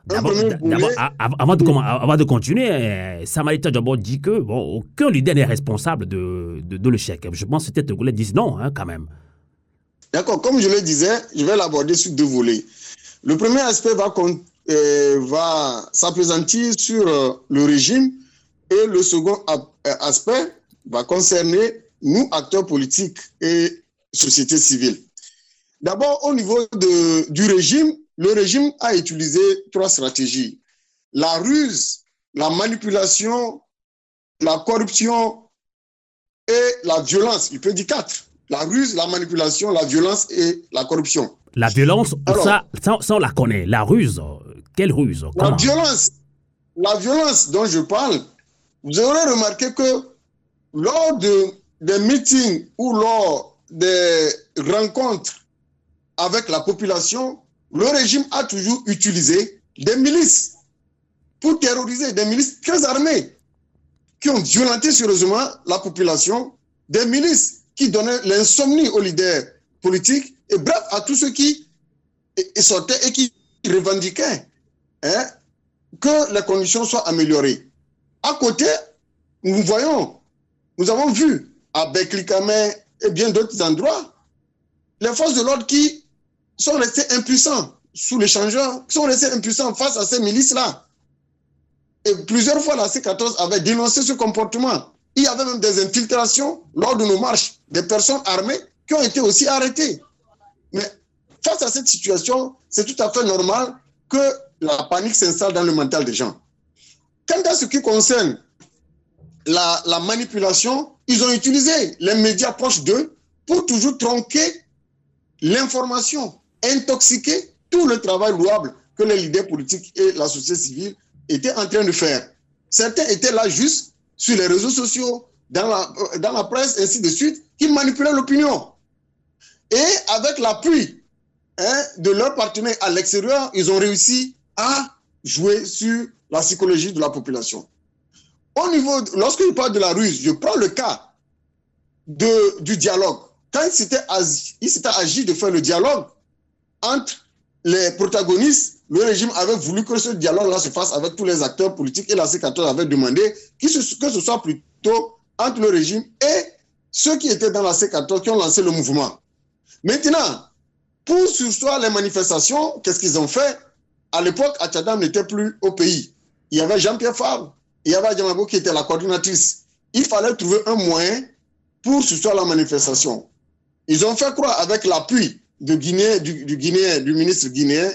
avant, de, avant de continuer, euh, Samalita Djabo dit que bon, aucun leader n'est responsable de, de, l'échec. Je pense que c'était Togolais disent non, hein, quand même. D'accord, comme je le disais, je vais l'aborder sur deux volets. Le premier aspect va, euh, va s'appesantir sur euh, le régime et le second aspect va concerner nous, acteurs politiques et société civile. D'abord, au niveau de, du régime, le régime a utilisé trois stratégies. La ruse, la manipulation, la corruption et la violence. Il peut dire quatre. La ruse, la manipulation, la violence et la corruption. La violence, ça, ça, on la connaît. La ruse, quelle ruse La violence, la violence dont je parle, vous aurez remarqué que lors de, des meetings ou lors des rencontres avec la population, le régime a toujours utilisé des milices pour terroriser, des milices très armées qui ont violenté sérieusement la population, des milices qui donnaient l'insomnie aux leaders politiques et bref à tous ceux qui sortaient et qui revendiquaient hein, que les conditions soient améliorées. À côté, nous voyons, nous avons vu à Beklikame et bien d'autres endroits, les forces de l'ordre qui sont restés impuissants sous l'échangeur, sont restés impuissants face à ces milices-là. Et plusieurs fois, la C14 avait dénoncé ce comportement. Il y avait même des infiltrations lors de nos marches, des personnes armées qui ont été aussi arrêtées. Mais face à cette situation, c'est tout à fait normal que la panique s'installe dans le mental des gens. Quant à ce qui concerne la, la manipulation, ils ont utilisé les médias proches d'eux pour toujours tronquer l'information intoxiquer tout le travail louable que les leaders politiques et la société civile étaient en train de faire. Certains étaient là juste sur les réseaux sociaux, dans la, dans la presse, ainsi de suite, qui manipulaient l'opinion. Et avec l'appui hein, de leurs partenaires à l'extérieur, ils ont réussi à jouer sur la psychologie de la population. Au niveau, lorsque je parle de la ruse, je prends le cas de, du dialogue. Quand il s'était agi de faire le dialogue, entre les protagonistes, le régime avait voulu que ce dialogue-là se fasse avec tous les acteurs politiques et la C14 avait demandé que ce, soit plutôt entre le régime et ceux qui étaient dans la C14 qui ont lancé le mouvement. Maintenant, pour sursoir les manifestations, qu'est-ce qu'ils ont fait? À l'époque, Achadam n'était plus au pays. Il y avait Jean-Pierre Favre, il y avait Djamabo qui était la coordinatrice. Il fallait trouver un moyen pour sursoir la manifestation. Ils ont fait croire avec l'appui du, du ministre guinéen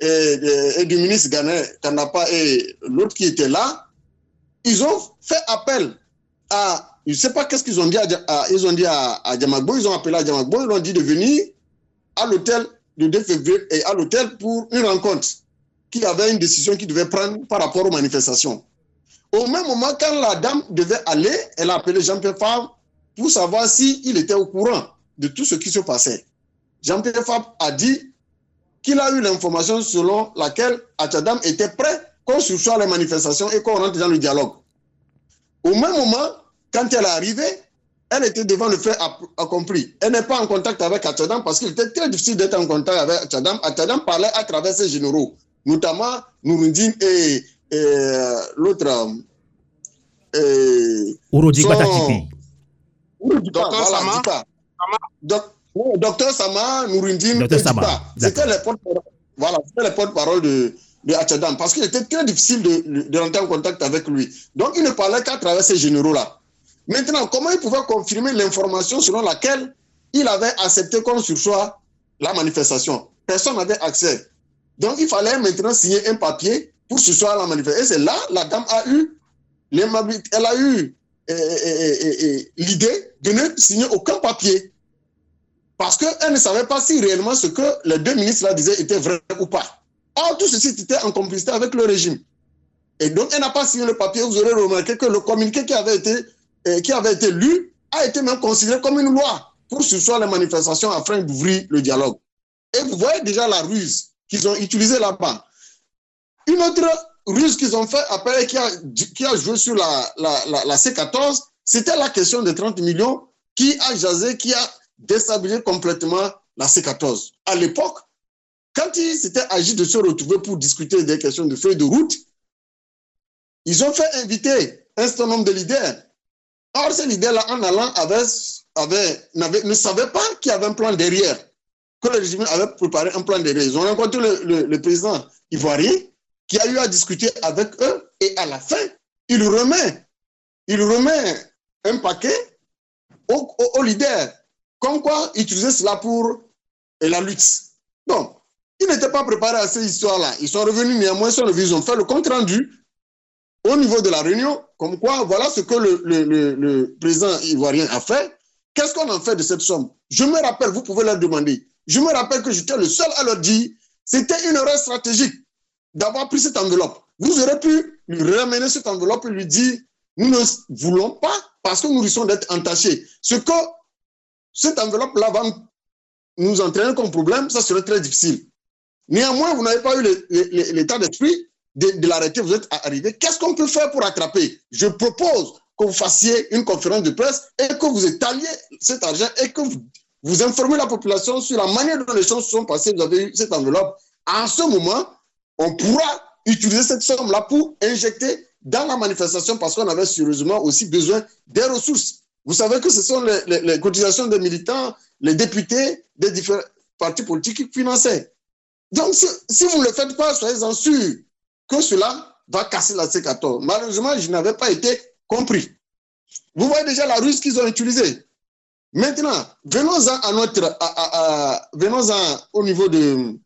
et, du ministre ghanéen, Kanapa et l'autre qui était là, ils ont fait appel à, je ne sais pas qu'est-ce qu'ils ont dit à, ils ont dit à, à Diamagbo, ils ont appelé à Diamagbo, ils ont dit de venir à l'hôtel le 2 février et à l'hôtel pour une rencontre qui avait une décision qu'il devait prendre par rapport aux manifestations. Au même moment, quand la dame devait aller, elle a appelé Jean-Pierre Favre pour savoir s'il était au courant de tout ce qui se passait. Jean-Pierre Fab a dit qu'il a eu l'information selon laquelle Achadam était prêt qu'on sursoit les manifestations et qu'on rentre dans le dialogue. Au même moment, quand elle est arrivée, elle était devant le fait accompli. Elle n'est pas en contact avec Achadam parce qu'il était très difficile d'être en contact avec Achadam. Achadam parlait à travers ses généraux, notamment Nourundine et, l'autre. Urodipa docteur Sama, Nourindine C'était les porte-parole voilà, porte de, de Hachadam parce qu'il était très difficile de, de, rentrer en contact avec lui. Donc, il ne parlait qu'à travers ces généraux-là. Maintenant, comment il pouvait confirmer l'information selon laquelle il avait accepté qu'on sursoit la manifestation? Personne n'avait accès. Donc, il fallait maintenant signer un papier pour sursoir la manifestation. Et c'est là, la dame a eu, elle a eu l'idée de ne signer aucun papier. Parce qu'elle ne savait pas si réellement ce que les deux ministres là disaient était vrai ou pas. Or, tout ceci était en complicité avec le régime. Et donc, elle n'a pas signé le papier. Vous aurez remarqué que le communiqué qui avait été, euh, qui avait été lu a été même considéré comme une loi pour sursoir les manifestations afin d'ouvrir le dialogue. Et vous voyez déjà la ruse qu'ils ont utilisée là-bas. Une autre ruse qu'ils ont fait après, qui a, qui a joué sur la, la, la, la C14, c'était la question des 30 millions qui a jasé, qui a déstabiliser complètement la C14. À l'époque, quand il s'était agi de se retrouver pour discuter des questions de feuilles de route, ils ont fait inviter un certain nombre de leaders. Or, ces leaders-là, en allant, avaient, ne savaient pas qu'il y avait un plan derrière, que le régime avait préparé un plan derrière. Ils ont rencontré le, président ivoirien qui a eu à discuter avec eux et à la fin, il remet, il remet un paquet aux, leaders. Comme quoi, utiliser cela pour la lutte. Donc, ils n'étaient pas préparés à ces histoires-là. Ils sont revenus néanmoins sur le ils ont fait le compte rendu au niveau de la réunion, comme quoi, voilà ce que le président ivoirien a fait. Qu'est-ce qu'on en fait de cette somme? Je me rappelle, vous pouvez leur demander. Je me rappelle que j'étais le seul à leur dire, c'était une erreur stratégique d'avoir pris cette enveloppe. Vous aurez pu lui ramener cette enveloppe et lui dire, nous ne voulons pas parce que nous risquons d'être entachés. Ce que cette enveloppe-là va nous entraîner comme problème, ça serait très difficile. Néanmoins, vous n'avez pas eu l'état d'esprit de, l'arrêter, vous êtes arrivé. Qu'est-ce qu'on peut faire pour attraper? Je propose que vous fassiez une conférence de presse et que vous étaliez cet argent et que vous, vous informez la population sur la manière dont les choses se sont passées. Vous avez eu cette enveloppe. En ce moment, on pourra utiliser cette somme-là pour injecter dans la manifestation parce qu'on avait sérieusement aussi besoin des ressources. Vous savez que ce sont les, cotisations des militants, les députés des différents partis politiques qui finançaient. Donc, si, vous ne le faites pas, soyez-en sûrs que cela va casser la C14. Malheureusement, je n'avais pas été compris. Vous voyez déjà la ruse qu'ils ont utilisée. Maintenant, venons-en à notre, venons-en au niveau de,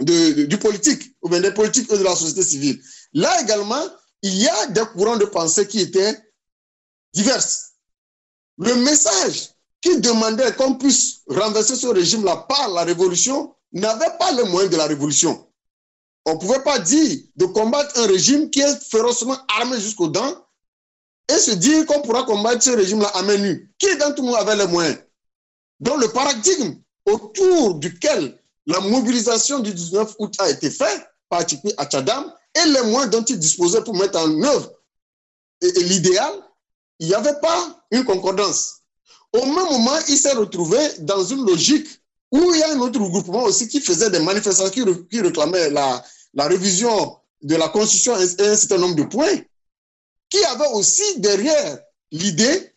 du politique, ou bien des politiques de la société civile. Là également, il y a des courants de pensée qui étaient divers. Le message qui demandait qu'on puisse renverser ce régime-là par la révolution n'avait pas le moyen de la révolution. On ne pouvait pas dire de combattre un régime qui est férocement armé jusqu'aux dents et se dire qu'on pourra combattre ce régime-là à main nue. Qui d'entre nous avait les moyens? Donc le paradigme autour duquel la mobilisation du 19 août a été faite par Tchikwi à Tchadam et les moyens dont il disposait pour mettre en œuvre l'idéal, il n'y avait pas une concordance. Au même moment, il s'est retrouvé dans une logique où il y a un autre groupement aussi qui faisait des manifestations, qui, réclamait la, la, révision de la Constitution et un certain nombre de points, qui avait aussi derrière l'idée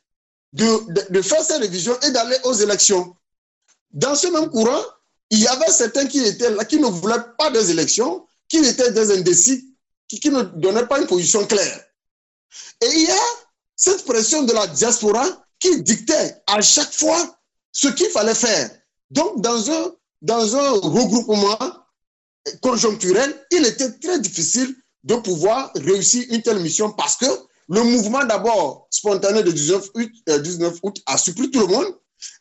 de, de, faire ces révisions et d'aller aux élections. Dans ce même courant, il y avait certains qui étaient là, qui ne voulaient pas des élections, qui étaient des indécis, qui, qui ne donnaient pas une position claire. Et il y a cette pression de la diaspora qui dictait à chaque fois ce qu'il fallait faire. Donc, dans un, dans un regroupement conjoncturel, il était très difficile de pouvoir réussir une telle mission parce que le mouvement d'abord spontané de 19 août, 19 euh, août a surpris tout le monde.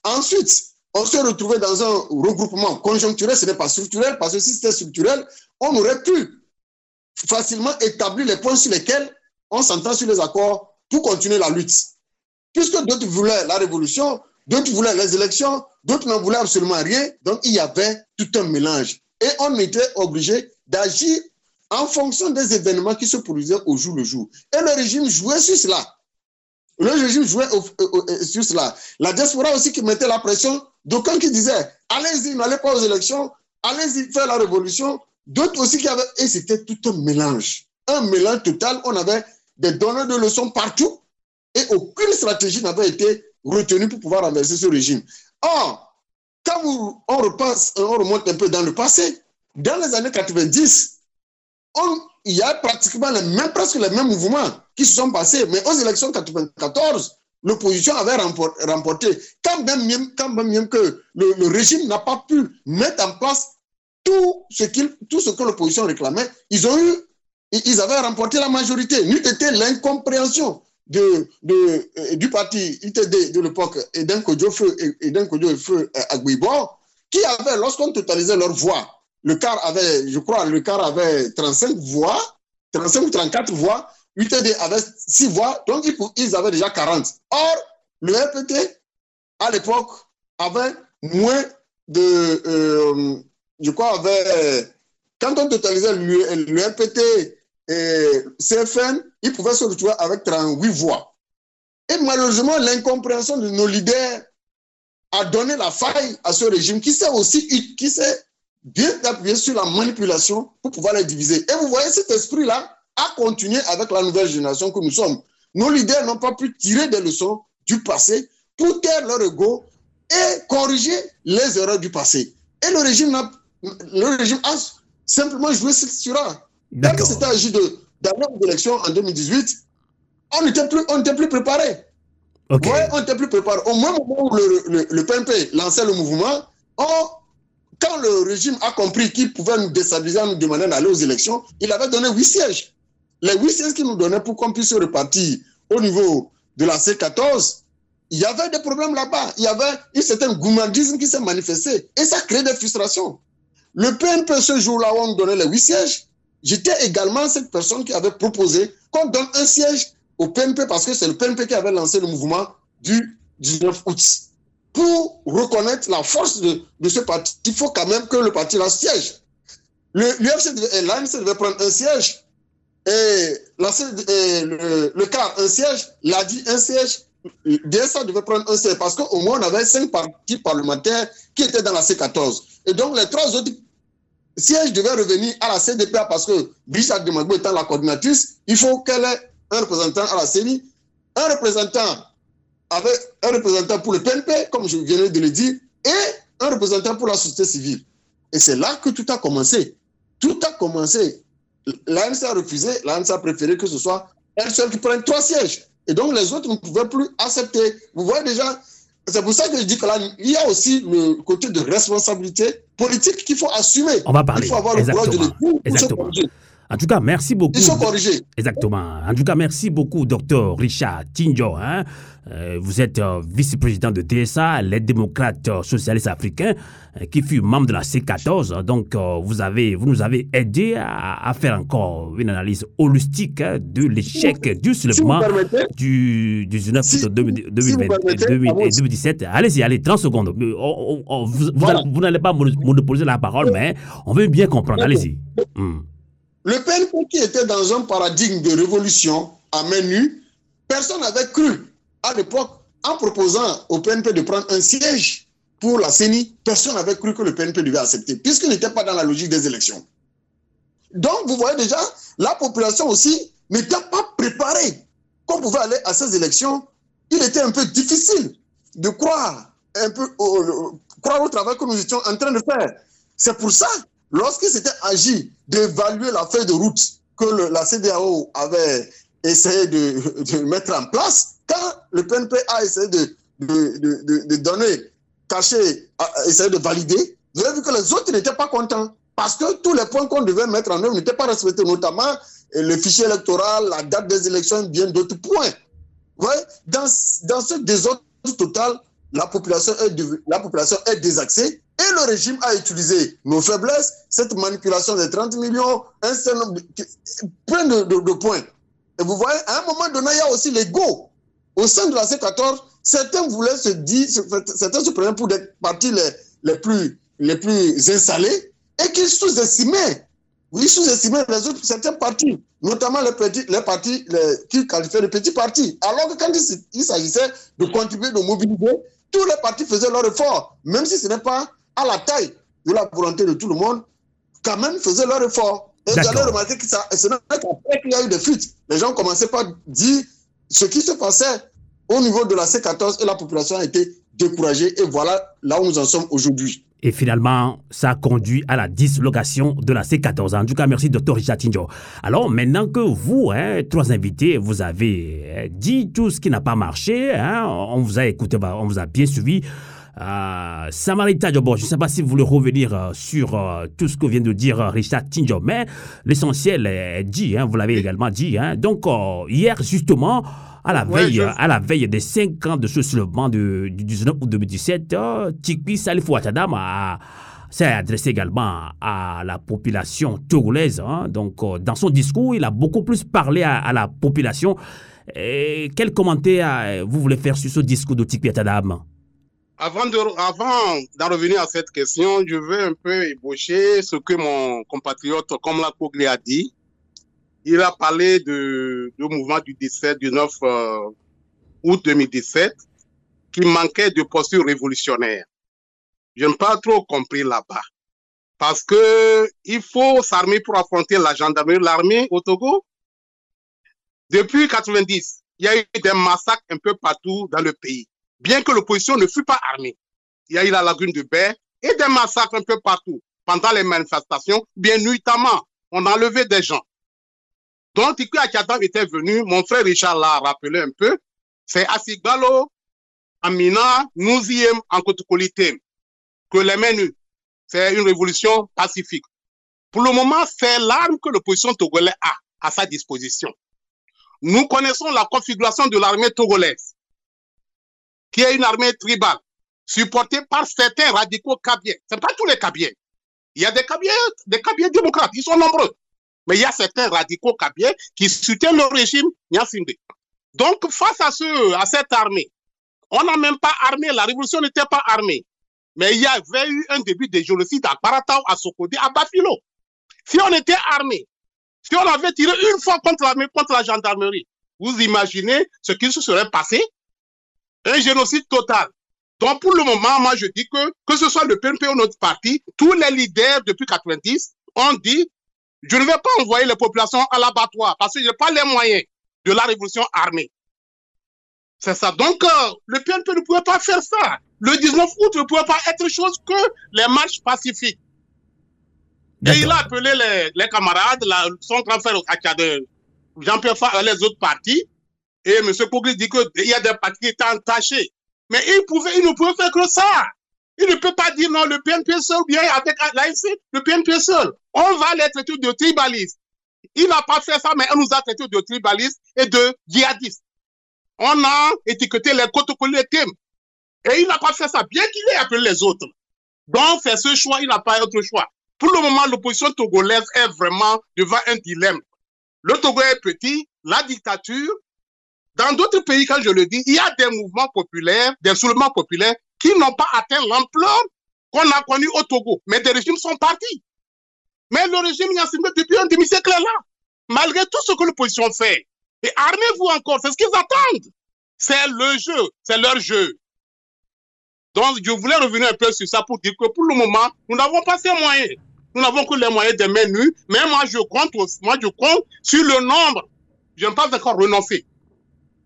Ensuite, on se retrouvait dans un regroupement conjoncturel, ce n'est pas structurel, parce que si c'était structurel, on aurait pu facilement établir les points sur lesquels on s'entend sur les accords pour continuer la lutte. Puisque d'autres voulaient la révolution, d'autres voulaient les élections, d'autres n'en voulaient absolument rien, donc il y avait tout un mélange. Et on était obligé d'agir en fonction des événements qui se produisaient au jour le jour. Et le régime jouait sur cela. Le régime jouait sur cela. La diaspora aussi qui mettait la pression D'aucuns qui disaient, allez-y, n'allez pas aux élections, allez-y faire la révolution. D'autres aussi qui avaient, et c'était tout un mélange. Un mélange total. On avait des donneurs de leçons partout et aucune stratégie n'avait été retenue pour pouvoir renverser ce régime. Or, quand on, remonte un peu dans le passé, dans les années 90, il y a pratiquement les mêmes, presque les mêmes mouvements qui se sont passés. Mais aux élections 94, l'opposition avait remporté, quand même, quand même que le, régime n'a pas pu mettre en place tout ce, tout ce que l'opposition réclamait, ils ont eu, ils avaient remporté la majorité. N'eût été l'incompréhension de, euh, du parti ITD de l'époque, Eden Eden Kodjo-Feu euh, qui avait, lorsqu'on totalisait leurs voix, le quart avait, je crois, le quart avait 35 voix, 35 ou 34 voix, UTD avait 6 voix, donc ils avaient déjà 40. Or, le RPT, à l'époque, avait moins de. Euh, je crois, avait. Quand on totalisait le, le RPT et CFN, ils pouvaient se retrouver avec 38 voix. Et malheureusement, l'incompréhension de nos leaders a donné la faille à ce régime qui s'est aussi qui s'est bien appuyé sur la manipulation pour pouvoir les diviser. Et vous voyez, cet esprit-là a continué avec la nouvelle génération que nous sommes. Nos leaders n'ont pas pu tirer des leçons du passé pour taire leur ego et corriger les erreurs du passé. Et le régime a, le régime a simplement joué sur ça. Quand c'était agi de d'avoir élection en 2018, on n'était plus, on plus préparé. Okay. Ouais, on n'était plus préparé. Au moment où le, le, lançait le mouvement, on, quand le régime a compris qu'il pouvait nous déstabiliser en nous demandant d'aller aux élections, il avait donné huit sièges. Les huit sièges qu'il nous donnait pour qu'on puisse se repartir au niveau de la C14, il y avait des problèmes là-bas. Il y avait un certain gourmandisme qui s'est manifesté et ça crée des frustrations. Le PNP, ce jour-là on donnait les huit sièges, j'étais également cette personne qui avait proposé qu'on donne un siège au PNP parce que c'est le PNP qui avait lancé le mouvement du 19 août. Pour reconnaître la force de, ce parti, il faut quand même que le parti la siège. L'UFC et prendre un siège, et, la, le CAR un siège, l'ADI un siège, DSA devait prendre un siège parce qu'au moins on avait cinq partis parlementaires qui étaient dans la C14. Et donc les trois autres sièges devaient revenir à la CDPA parce que Brigitte Demagbo étant la coordinatrice, il faut qu'elle ait un représentant à la CENI, un représentant avec un représentant pour le PNP, comme je viens de le dire, et un représentant pour la société civile. Et c'est là que tout a commencé. Tout a commencé. L'ANC a refusé, l'ANC a préféré que ce soit elle seule qui prenne trois sièges. Et donc les autres ne pouvaient plus accepter. Vous voyez déjà, c'est pour ça que je dis que là, il y a aussi le côté de responsabilité politique qu'il faut assumer. On va parler. Il faut avoir Exactement. le courage de le dire. En tout cas, merci beaucoup. Ils sont corrigés. Exactement. En tout cas, merci beaucoup, docteur Richard Tinjo. Hein. Euh, vous êtes euh, vice-président de DSA, les démocrates euh, socialistes africains, qui fut membre de la C14. Donc, vous, avez, vous nous avez aidé à, à, faire encore une analyse holistique hein, de l'échec du soulèvement du, du 19 août 2017. Allez-y, allez, 30 secondes. On, on, vous, voilà. vous n'allez pas monopoliser la parole, mais on veut bien comprendre. Allez-y. Hum. Le PNP qui était dans un paradigme de révolution à main nue, personne n'avait cru à l'époque, en proposant au PNP de prendre un siège pour la CENI, personne n'avait cru que le PNP devait accepter, puisqu'il n'était pas dans la logique des élections. Donc, vous voyez déjà, la population aussi n'était pas préparée. Qu'on pouvait aller à ces élections, il était un peu difficile de croire, croire au travail que nous étions en train de faire. C'est pour ça, lorsqu'il s'était agi d'évaluer la feuille de route que la CDAO avait essayé <laughs> de, mettre en place, quand le PNP a essayé de, donner, cacher, essayé de valider, vous avez vu que les autres n'étaient pas contents. Parce que tous les points qu'on devait mettre en œuvre n'étaient pas respectés, notamment le fichier électoral, la date des élections, bien d'autres points. Voyez, dans, dans ce désordre total, la population, est, la population est désaxée et le régime a utilisé nos faiblesses, cette manipulation des 30 millions, un certain plein de, points. Et vous voyez, à un moment donné, il y a aussi l'ego. Au sein de la C14, certains voulaient se dire, certains se prenaient pour des partis les, les, plus, les plus installés et qui sous-estimaient, oui, sous-estimaient les autres, certains partis, notamment les, petits, les partis les, qui qualifiaient de petits partis. Alors que quand il s'agissait de contribuer, de mobiliser, tous les partis faisaient leur effort, même si ce n'est pas à la taille de la volonté de tout le monde, quand même faisaient leur effort. Et vous allez remarquer que ça, ce n'est qu'après qu'il y a eu des fuites. Les gens commençaient par dire ce qui se passait au niveau de la C14 et la population a été découragée. Et voilà là où nous en sommes aujourd'hui. Et finalement, ça a conduit à la dislocation de la C14. En tout cas, merci, docteur Richard Tinjo. Alors, maintenant que vous, hein, trois invités, vous avez dit tout ce qui n'a pas marché, hein, on vous a écouté, on vous a bien suivi. Euh, Samarita Jobo, je ne sais pas si vous voulez revenir euh, sur euh, tout ce que vient de dire Richard Tinjo, mais l'essentiel est dit, hein, vous l'avez également dit. Hein. Donc, hier, justement, à la veille, je... à la veille des 5 ans de ce soulèvement du 19 août 2017, euh, Tikpi Salif Ouattadam s'est adressé également à la population togolaise. Hein. Donc, euh, dans son discours, il a beaucoup plus parlé à, à la population. Et quel commentaire vous voulez faire sur ce discours de Tikpi Ouattadam avant d'en avant revenir à cette question, je veux un peu ébaucher ce que mon compatriote Komla Kogli a dit il a parlé du mouvement du 17, du 9 euh, août 2017, qui manquait de posture révolutionnaire. Je n'ai pas trop compris là-bas. Parce que il faut s'armer pour affronter la gendarmerie, l'armée au Togo. Depuis 90, il y a eu des massacres un peu partout dans le pays. Bien que l'opposition ne fût pas armée. Il y a eu la lagune de Baie et des massacres un peu partout. Pendant les manifestations, bien nuitamment, on a enlevé des gens. Donc, Tiku Akadam était venu, mon frère Richard l'a rappelé un peu, c'est Asigbalo, Amina, Nouziem, Ankotukolitem, que les menus, c'est une révolution pacifique. Pour le moment, c'est l'arme que l'opposition togolaise a à sa disposition. Nous connaissons la configuration de l'armée togolaise, qui est une armée tribale, supportée par certains radicaux kabiens. Ce pas tous les kabiens. Il y a des kabiens, des démocrates, ils sont nombreux. Mais il y a certains radicaux kabiens qui soutiennent le régime Nyasinde. Donc, face à, ce, à cette armée, on n'a même pas armé, la révolution n'était pas armée. Mais il y avait eu un début de génocide à Paratao, à Sokodi, à Bafilo. Si on était armé, si on avait tiré une fois contre l'armée, contre la gendarmerie, vous imaginez ce qui se serait passé? Un génocide total. Donc, pour le moment, moi, je dis que, que ce soit le PNP ou notre parti, tous les leaders depuis 90 ont dit, je ne vais pas envoyer les populations à l'abattoir parce que je n'ai pas les moyens de la révolution armée. C'est ça. Donc, euh, le PNP ne pouvait pas faire ça. Le 19 août ne pouvait pas être chose que les marches pacifiques. Et il a appelé les, les camarades, son grand frère Jean-Pierre Favre, les autres partis. Et M. Kogli dit qu'il y a des partis qui étaient entachés. Mais il, pouvait, il ne pouvait faire que ça. Il ne peut pas dire non, le PNP seul, bien avec l'AIC, le PNP seul. On va les traiter de tribalistes. Il n'a pas fait ça, mais on nous a traités de tribalistes et de djihadistes. On a étiqueté les thèmes. Et il n'a pas fait ça, bien qu'il ait appelé les autres. Donc, c'est ce choix, il n'a pas autre choix. Pour le moment, l'opposition togolaise est vraiment devant un dilemme. Le Togo est petit, la dictature. Dans d'autres pays, quand je le dis, il y a des mouvements populaires, des soulèvements populaires qui n'ont pas atteint l'ampleur qu'on a connue au Togo. Mais des régimes sont partis. Mais le régime Yassine, depuis un demi-siècle est là. Malgré tout ce que l'opposition fait. Et armez-vous encore, c'est ce qu'ils attendent. C'est le jeu, c'est leur jeu. Donc, je voulais revenir un peu sur ça pour dire que pour le moment, nous n'avons pas ces moyens. Nous n'avons que les moyens des mains nues. Mais moi, je compte, moi, je compte sur le nombre. Je n'ai pas encore renoncé.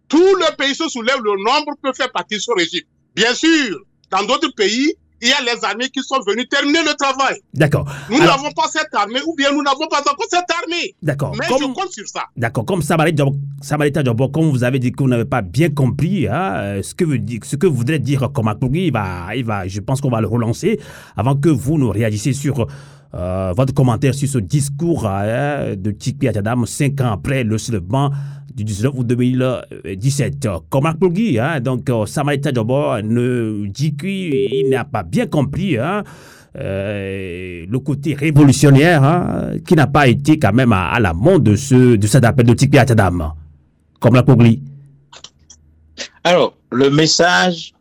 Tout le pays se soulève, le nombre peut faire partie de ce régime. Bien sûr, dans d'autres pays, il y a les armées qui sont venues terminer le travail. D'accord. Nous n'avons pas cette armée, ou bien nous n'avons pas encore cette armée. D'accord. Mais je compte sur ça. D'accord. Comme Samarita Djabo, comme vous avez dit que vous n'avez pas bien compris hein, euh, ce, que vous, ce que voudrait dire Komakougi, il va, il va, je pense qu'on va le relancer avant que vous nous réagissiez sur euh, votre commentaire sur ce discours hein, de Tikpi Atadam cinq ans après le soulèvement du 19 août 2017. Comme hein, donc euh, Samarita Djobo ne dit qu'il n'a pas bien compris hein, euh, le côté révolutionnaire hein, qui n'a pas été quand même à, la l'amont de, ce, de cet appel de Tikpi Atadam. Comme la Alors, le message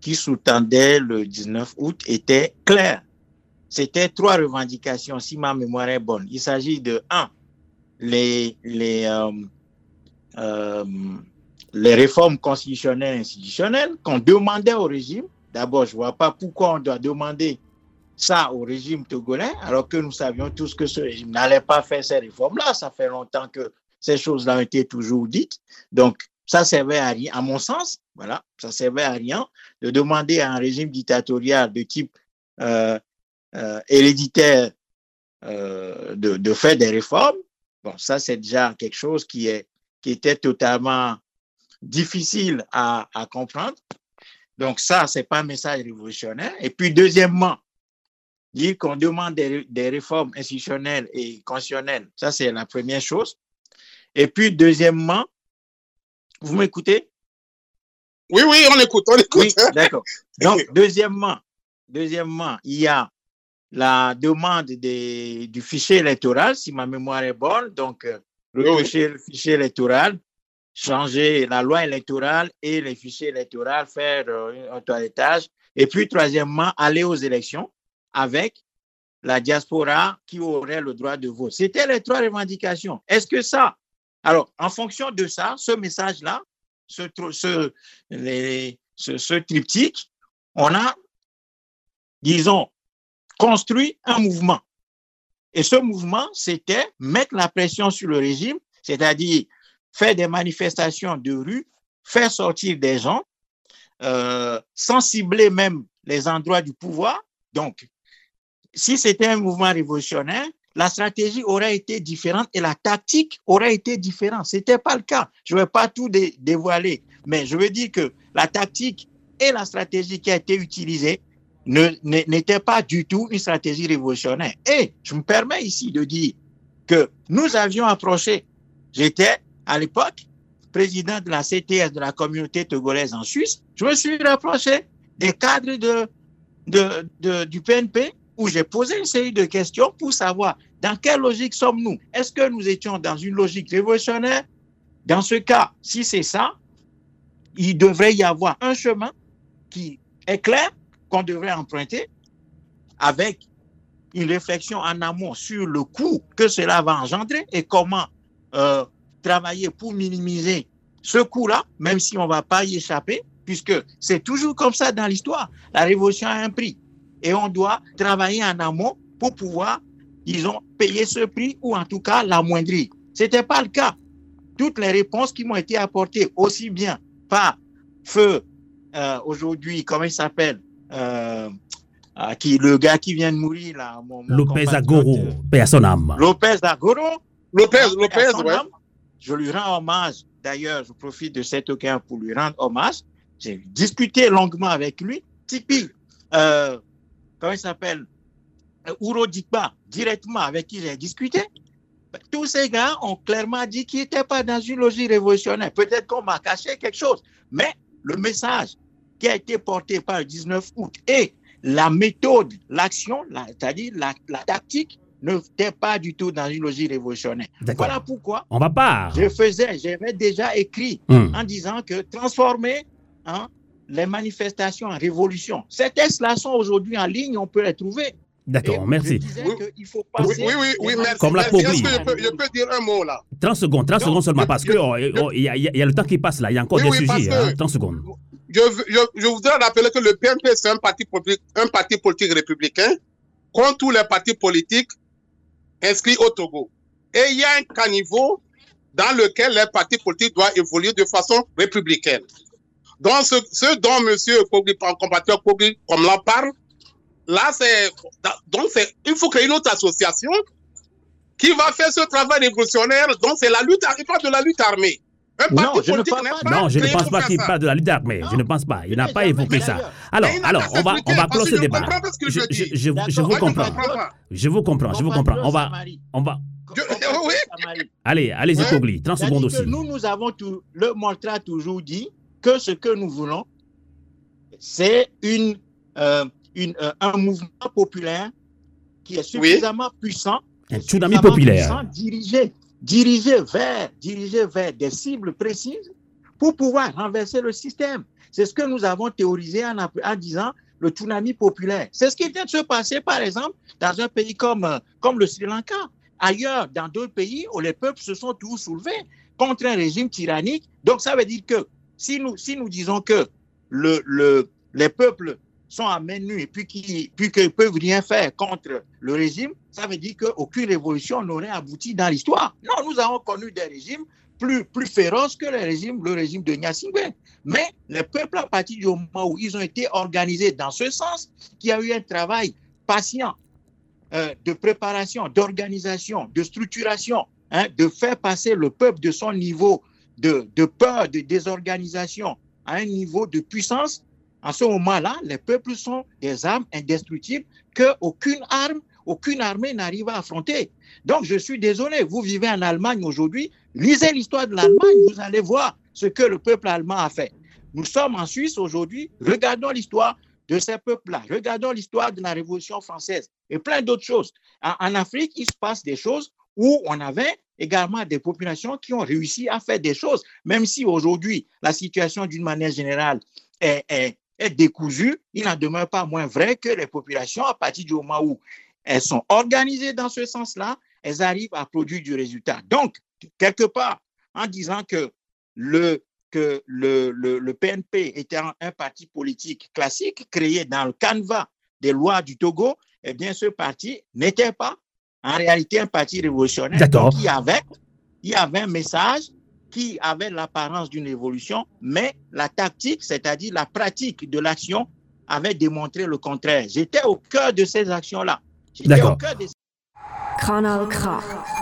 qui sous-tendait le 19 août était clair. C'était trois revendications, si ma mémoire est bonne. Il s'agit de, un, les, les, euh, euh, les réformes constitutionnelles et institutionnelles qu'on demandait au régime. D'abord, je ne vois pas pourquoi on doit demander ça au régime togolais, alors que nous savions tous que ce régime n'allait pas faire ces réformes-là. Ça fait longtemps que ces choses-là ont été toujours dites. Donc, ça servait à rien, à mon sens, voilà, ça servait à rien de demander à un régime dictatorial de type euh, héréditaire de, de, faire des réformes Bon, ça, c'est déjà quelque chose qui, est, qui était totalement difficile à, à comprendre. Donc, ça, c'est pas un message révolutionnaire. Et puis, deuxièmement, dire qu'on demande des, des, réformes institutionnelles et constitutionnelles, ça, c'est la première chose. Et puis, deuxièmement, vous m'écoutez? Oui, oui, on écoute, on écoute. Oui, <laughs> d'accord. Donc, deuxièmement, deuxièmement, il y a la demande du fichier électoral, si ma mémoire est bonne, donc euh, le fichier, électoral, changer la loi électorale et les fichiers électoraux, faire euh, un toilettage. Et puis, troisièmement, aller aux élections avec la diaspora qui aurait le droit de vote. C'était les trois revendications. Est-ce que ça, alors, en fonction de ça, ce message-là, ce, ce, ce, ce triptyque, on a, disons, construit un mouvement. Et ce mouvement, c'était mettre la pression sur le régime, c'est-à-dire faire des manifestations de rue, faire sortir des gens, euh, même les endroits du pouvoir. Donc, si c'était un mouvement révolutionnaire, la stratégie aurait été différente et la tactique aurait été différente. Ce n'était pas le cas. Je ne vais pas tout dévoiler, mais je veux dire que la tactique et la stratégie qui a été utilisée n'était pas du tout une stratégie révolutionnaire. Et je me permets ici de dire que nous avions approché, j'étais à l'époque président de la CTS de la communauté togolaise en Suisse, je me suis rapproché des cadres du PNP où j'ai posé une série de questions pour savoir dans quelle logique sommes-nous. Est-ce que nous étions dans une logique révolutionnaire? Dans ce cas, si c'est ça, il devrait y avoir un chemin qui est clair, qu'on devrait emprunter, avec une réflexion en amont sur le coût que cela va engendrer et comment euh, travailler pour minimiser ce coût-là, même si on ne va pas y échapper, puisque c'est toujours comme ça dans l'histoire. La révolution a un prix et on doit travailler en amont pour pouvoir, disons, payer ce prix ou en tout cas l'amoindrir. Ce n'était pas le cas. Toutes les réponses qui m'ont été apportées, aussi bien par Feu, euh, aujourd'hui, comment il s'appelle euh, qui, Le gars qui vient de mourir, là. Lopez Agoro, personne Lopez Agoro. Lopez, Lopez, ouais. Je lui rends hommage. D'ailleurs, je profite de cette occasion pour lui rendre hommage. J'ai discuté longuement avec lui. Tipi, euh, comment il s'appelle? Ouro Dikba, directement avec qui j'ai discuté. Tous ces gars ont clairement dit qu'ils n'étaient pas dans une logique révolutionnaire. Peut-être qu'on m'a caché quelque chose, mais le message qui a été porté par le 19 août et la méthode, l'action, c'est-à-dire la, tactique, ne n'était pas du tout dans une logique révolutionnaire. Voilà pourquoi On va pas. je faisais, j'avais déjà écrit hmm. en disant que transformer hein, les manifestations en révolution. Ces tests-là sont aujourd'hui en ligne, on peut les trouver. D'accord, merci. oui, oui, oui, oui, merci. Comme la Est-ce que je peux, je peux, dire un mot là? 30 secondes, 30 secondes seulement, parce qu'il oh, oh, il y, a, y, a le temps qui passe là, il y a encore des sujets. Hein, 30 secondes. Je, voudrais rappeler que le PNP, c'est un parti, un parti politique républicain, contre tous les partis politiques inscrits au Togo. Et il y a un caniveau dans lequel les partis politiques doivent évoluer de façon républicaine. Donc, ce, ce dont M. Kogli, compatriote Kogli, comme l'en parle, Là, c'est. Donc, il faut créer une autre association qui va faire ce travail révolutionnaire. Donc, c'est la lutte, il parle de la lutte armée. Non, je ne, pas, non, je ne pense pas qu'il parle de la lutte armée. Je ne pense pas. Il n'a pas évoqué ça. Alors, alors on va, on va clore ce débat. Je, je, je, vous comprends. Je vous comprends. Je vous comprends. On va. On va. Allez, allez-y, Kogli. 30 secondes aussi. Nous, nous avons tout, le Montra a toujours dit que ce que nous voulons, c'est une, euh, une, euh, un mouvement populaire qui est suffisamment puissant, un tsunami populaire, dirigé, dirigé, vers, dirigé vers des cibles précises pour pouvoir renverser le système. C'est ce que nous avons théorisé en, disant le tsunami populaire. C'est ce qui vient de se passer, par exemple, dans un pays comme, le Sri Lanka. Ailleurs, dans d'autres pays où les peuples se sont tous soulevés contre un régime tyrannique. Donc, ça veut dire que si nous, si nous disons que le, le, les peuples sont à main nue et puis qu'ils puis peuvent rien faire contre le régime, ça veut dire qu'aucune révolution n'aurait abouti dans l'histoire. Non, nous avons connu des régimes plus, féroces que le régime, le régime de Gnassingbé. Mais les peuples, à partir du moment où ils ont été organisés dans ce sens, qu'il y a eu un travail patient euh, de préparation, d'organisation, de structuration, hein, de faire passer le peuple de son niveau de, peur, de désorganisation à un niveau de puissance, en ce moment-là, les peuples sont des armes indestructibles qu'aucune arme, aucune armée n'arrive à affronter. Donc, je suis désolé, vous vivez en Allemagne aujourd'hui, lisez l'histoire de l'Allemagne, vous allez voir ce que le peuple allemand a fait. Nous sommes en Suisse aujourd'hui, regardons l'histoire de ces peuples-là, regardons l'histoire de la Révolution française et plein d'autres choses. En, Afrique, il se passe des choses où on avait également des populations qui ont réussi à faire des choses, même si aujourd'hui, la situation d'une manière générale est décousue, il n'en demeure pas moins vrai que les populations, à partir du moment où elles sont organisées dans ce sens-là, elles arrivent à produire du résultat. Donc, quelque part, en disant que le, que le, le, PNP était un, parti politique classique créé dans le canevas des lois du Togo, eh bien, ce parti n'était pas en réalité un parti révolutionnaire. D'accord. Donc, il y avait, il y avait un message qui avait l'apparence d'une évolution, mais la tactique, c'est-à-dire la pratique de l'action, avait démontré le contraire. J'étais au cœur de ces actions-là. D'accord. Kanal K.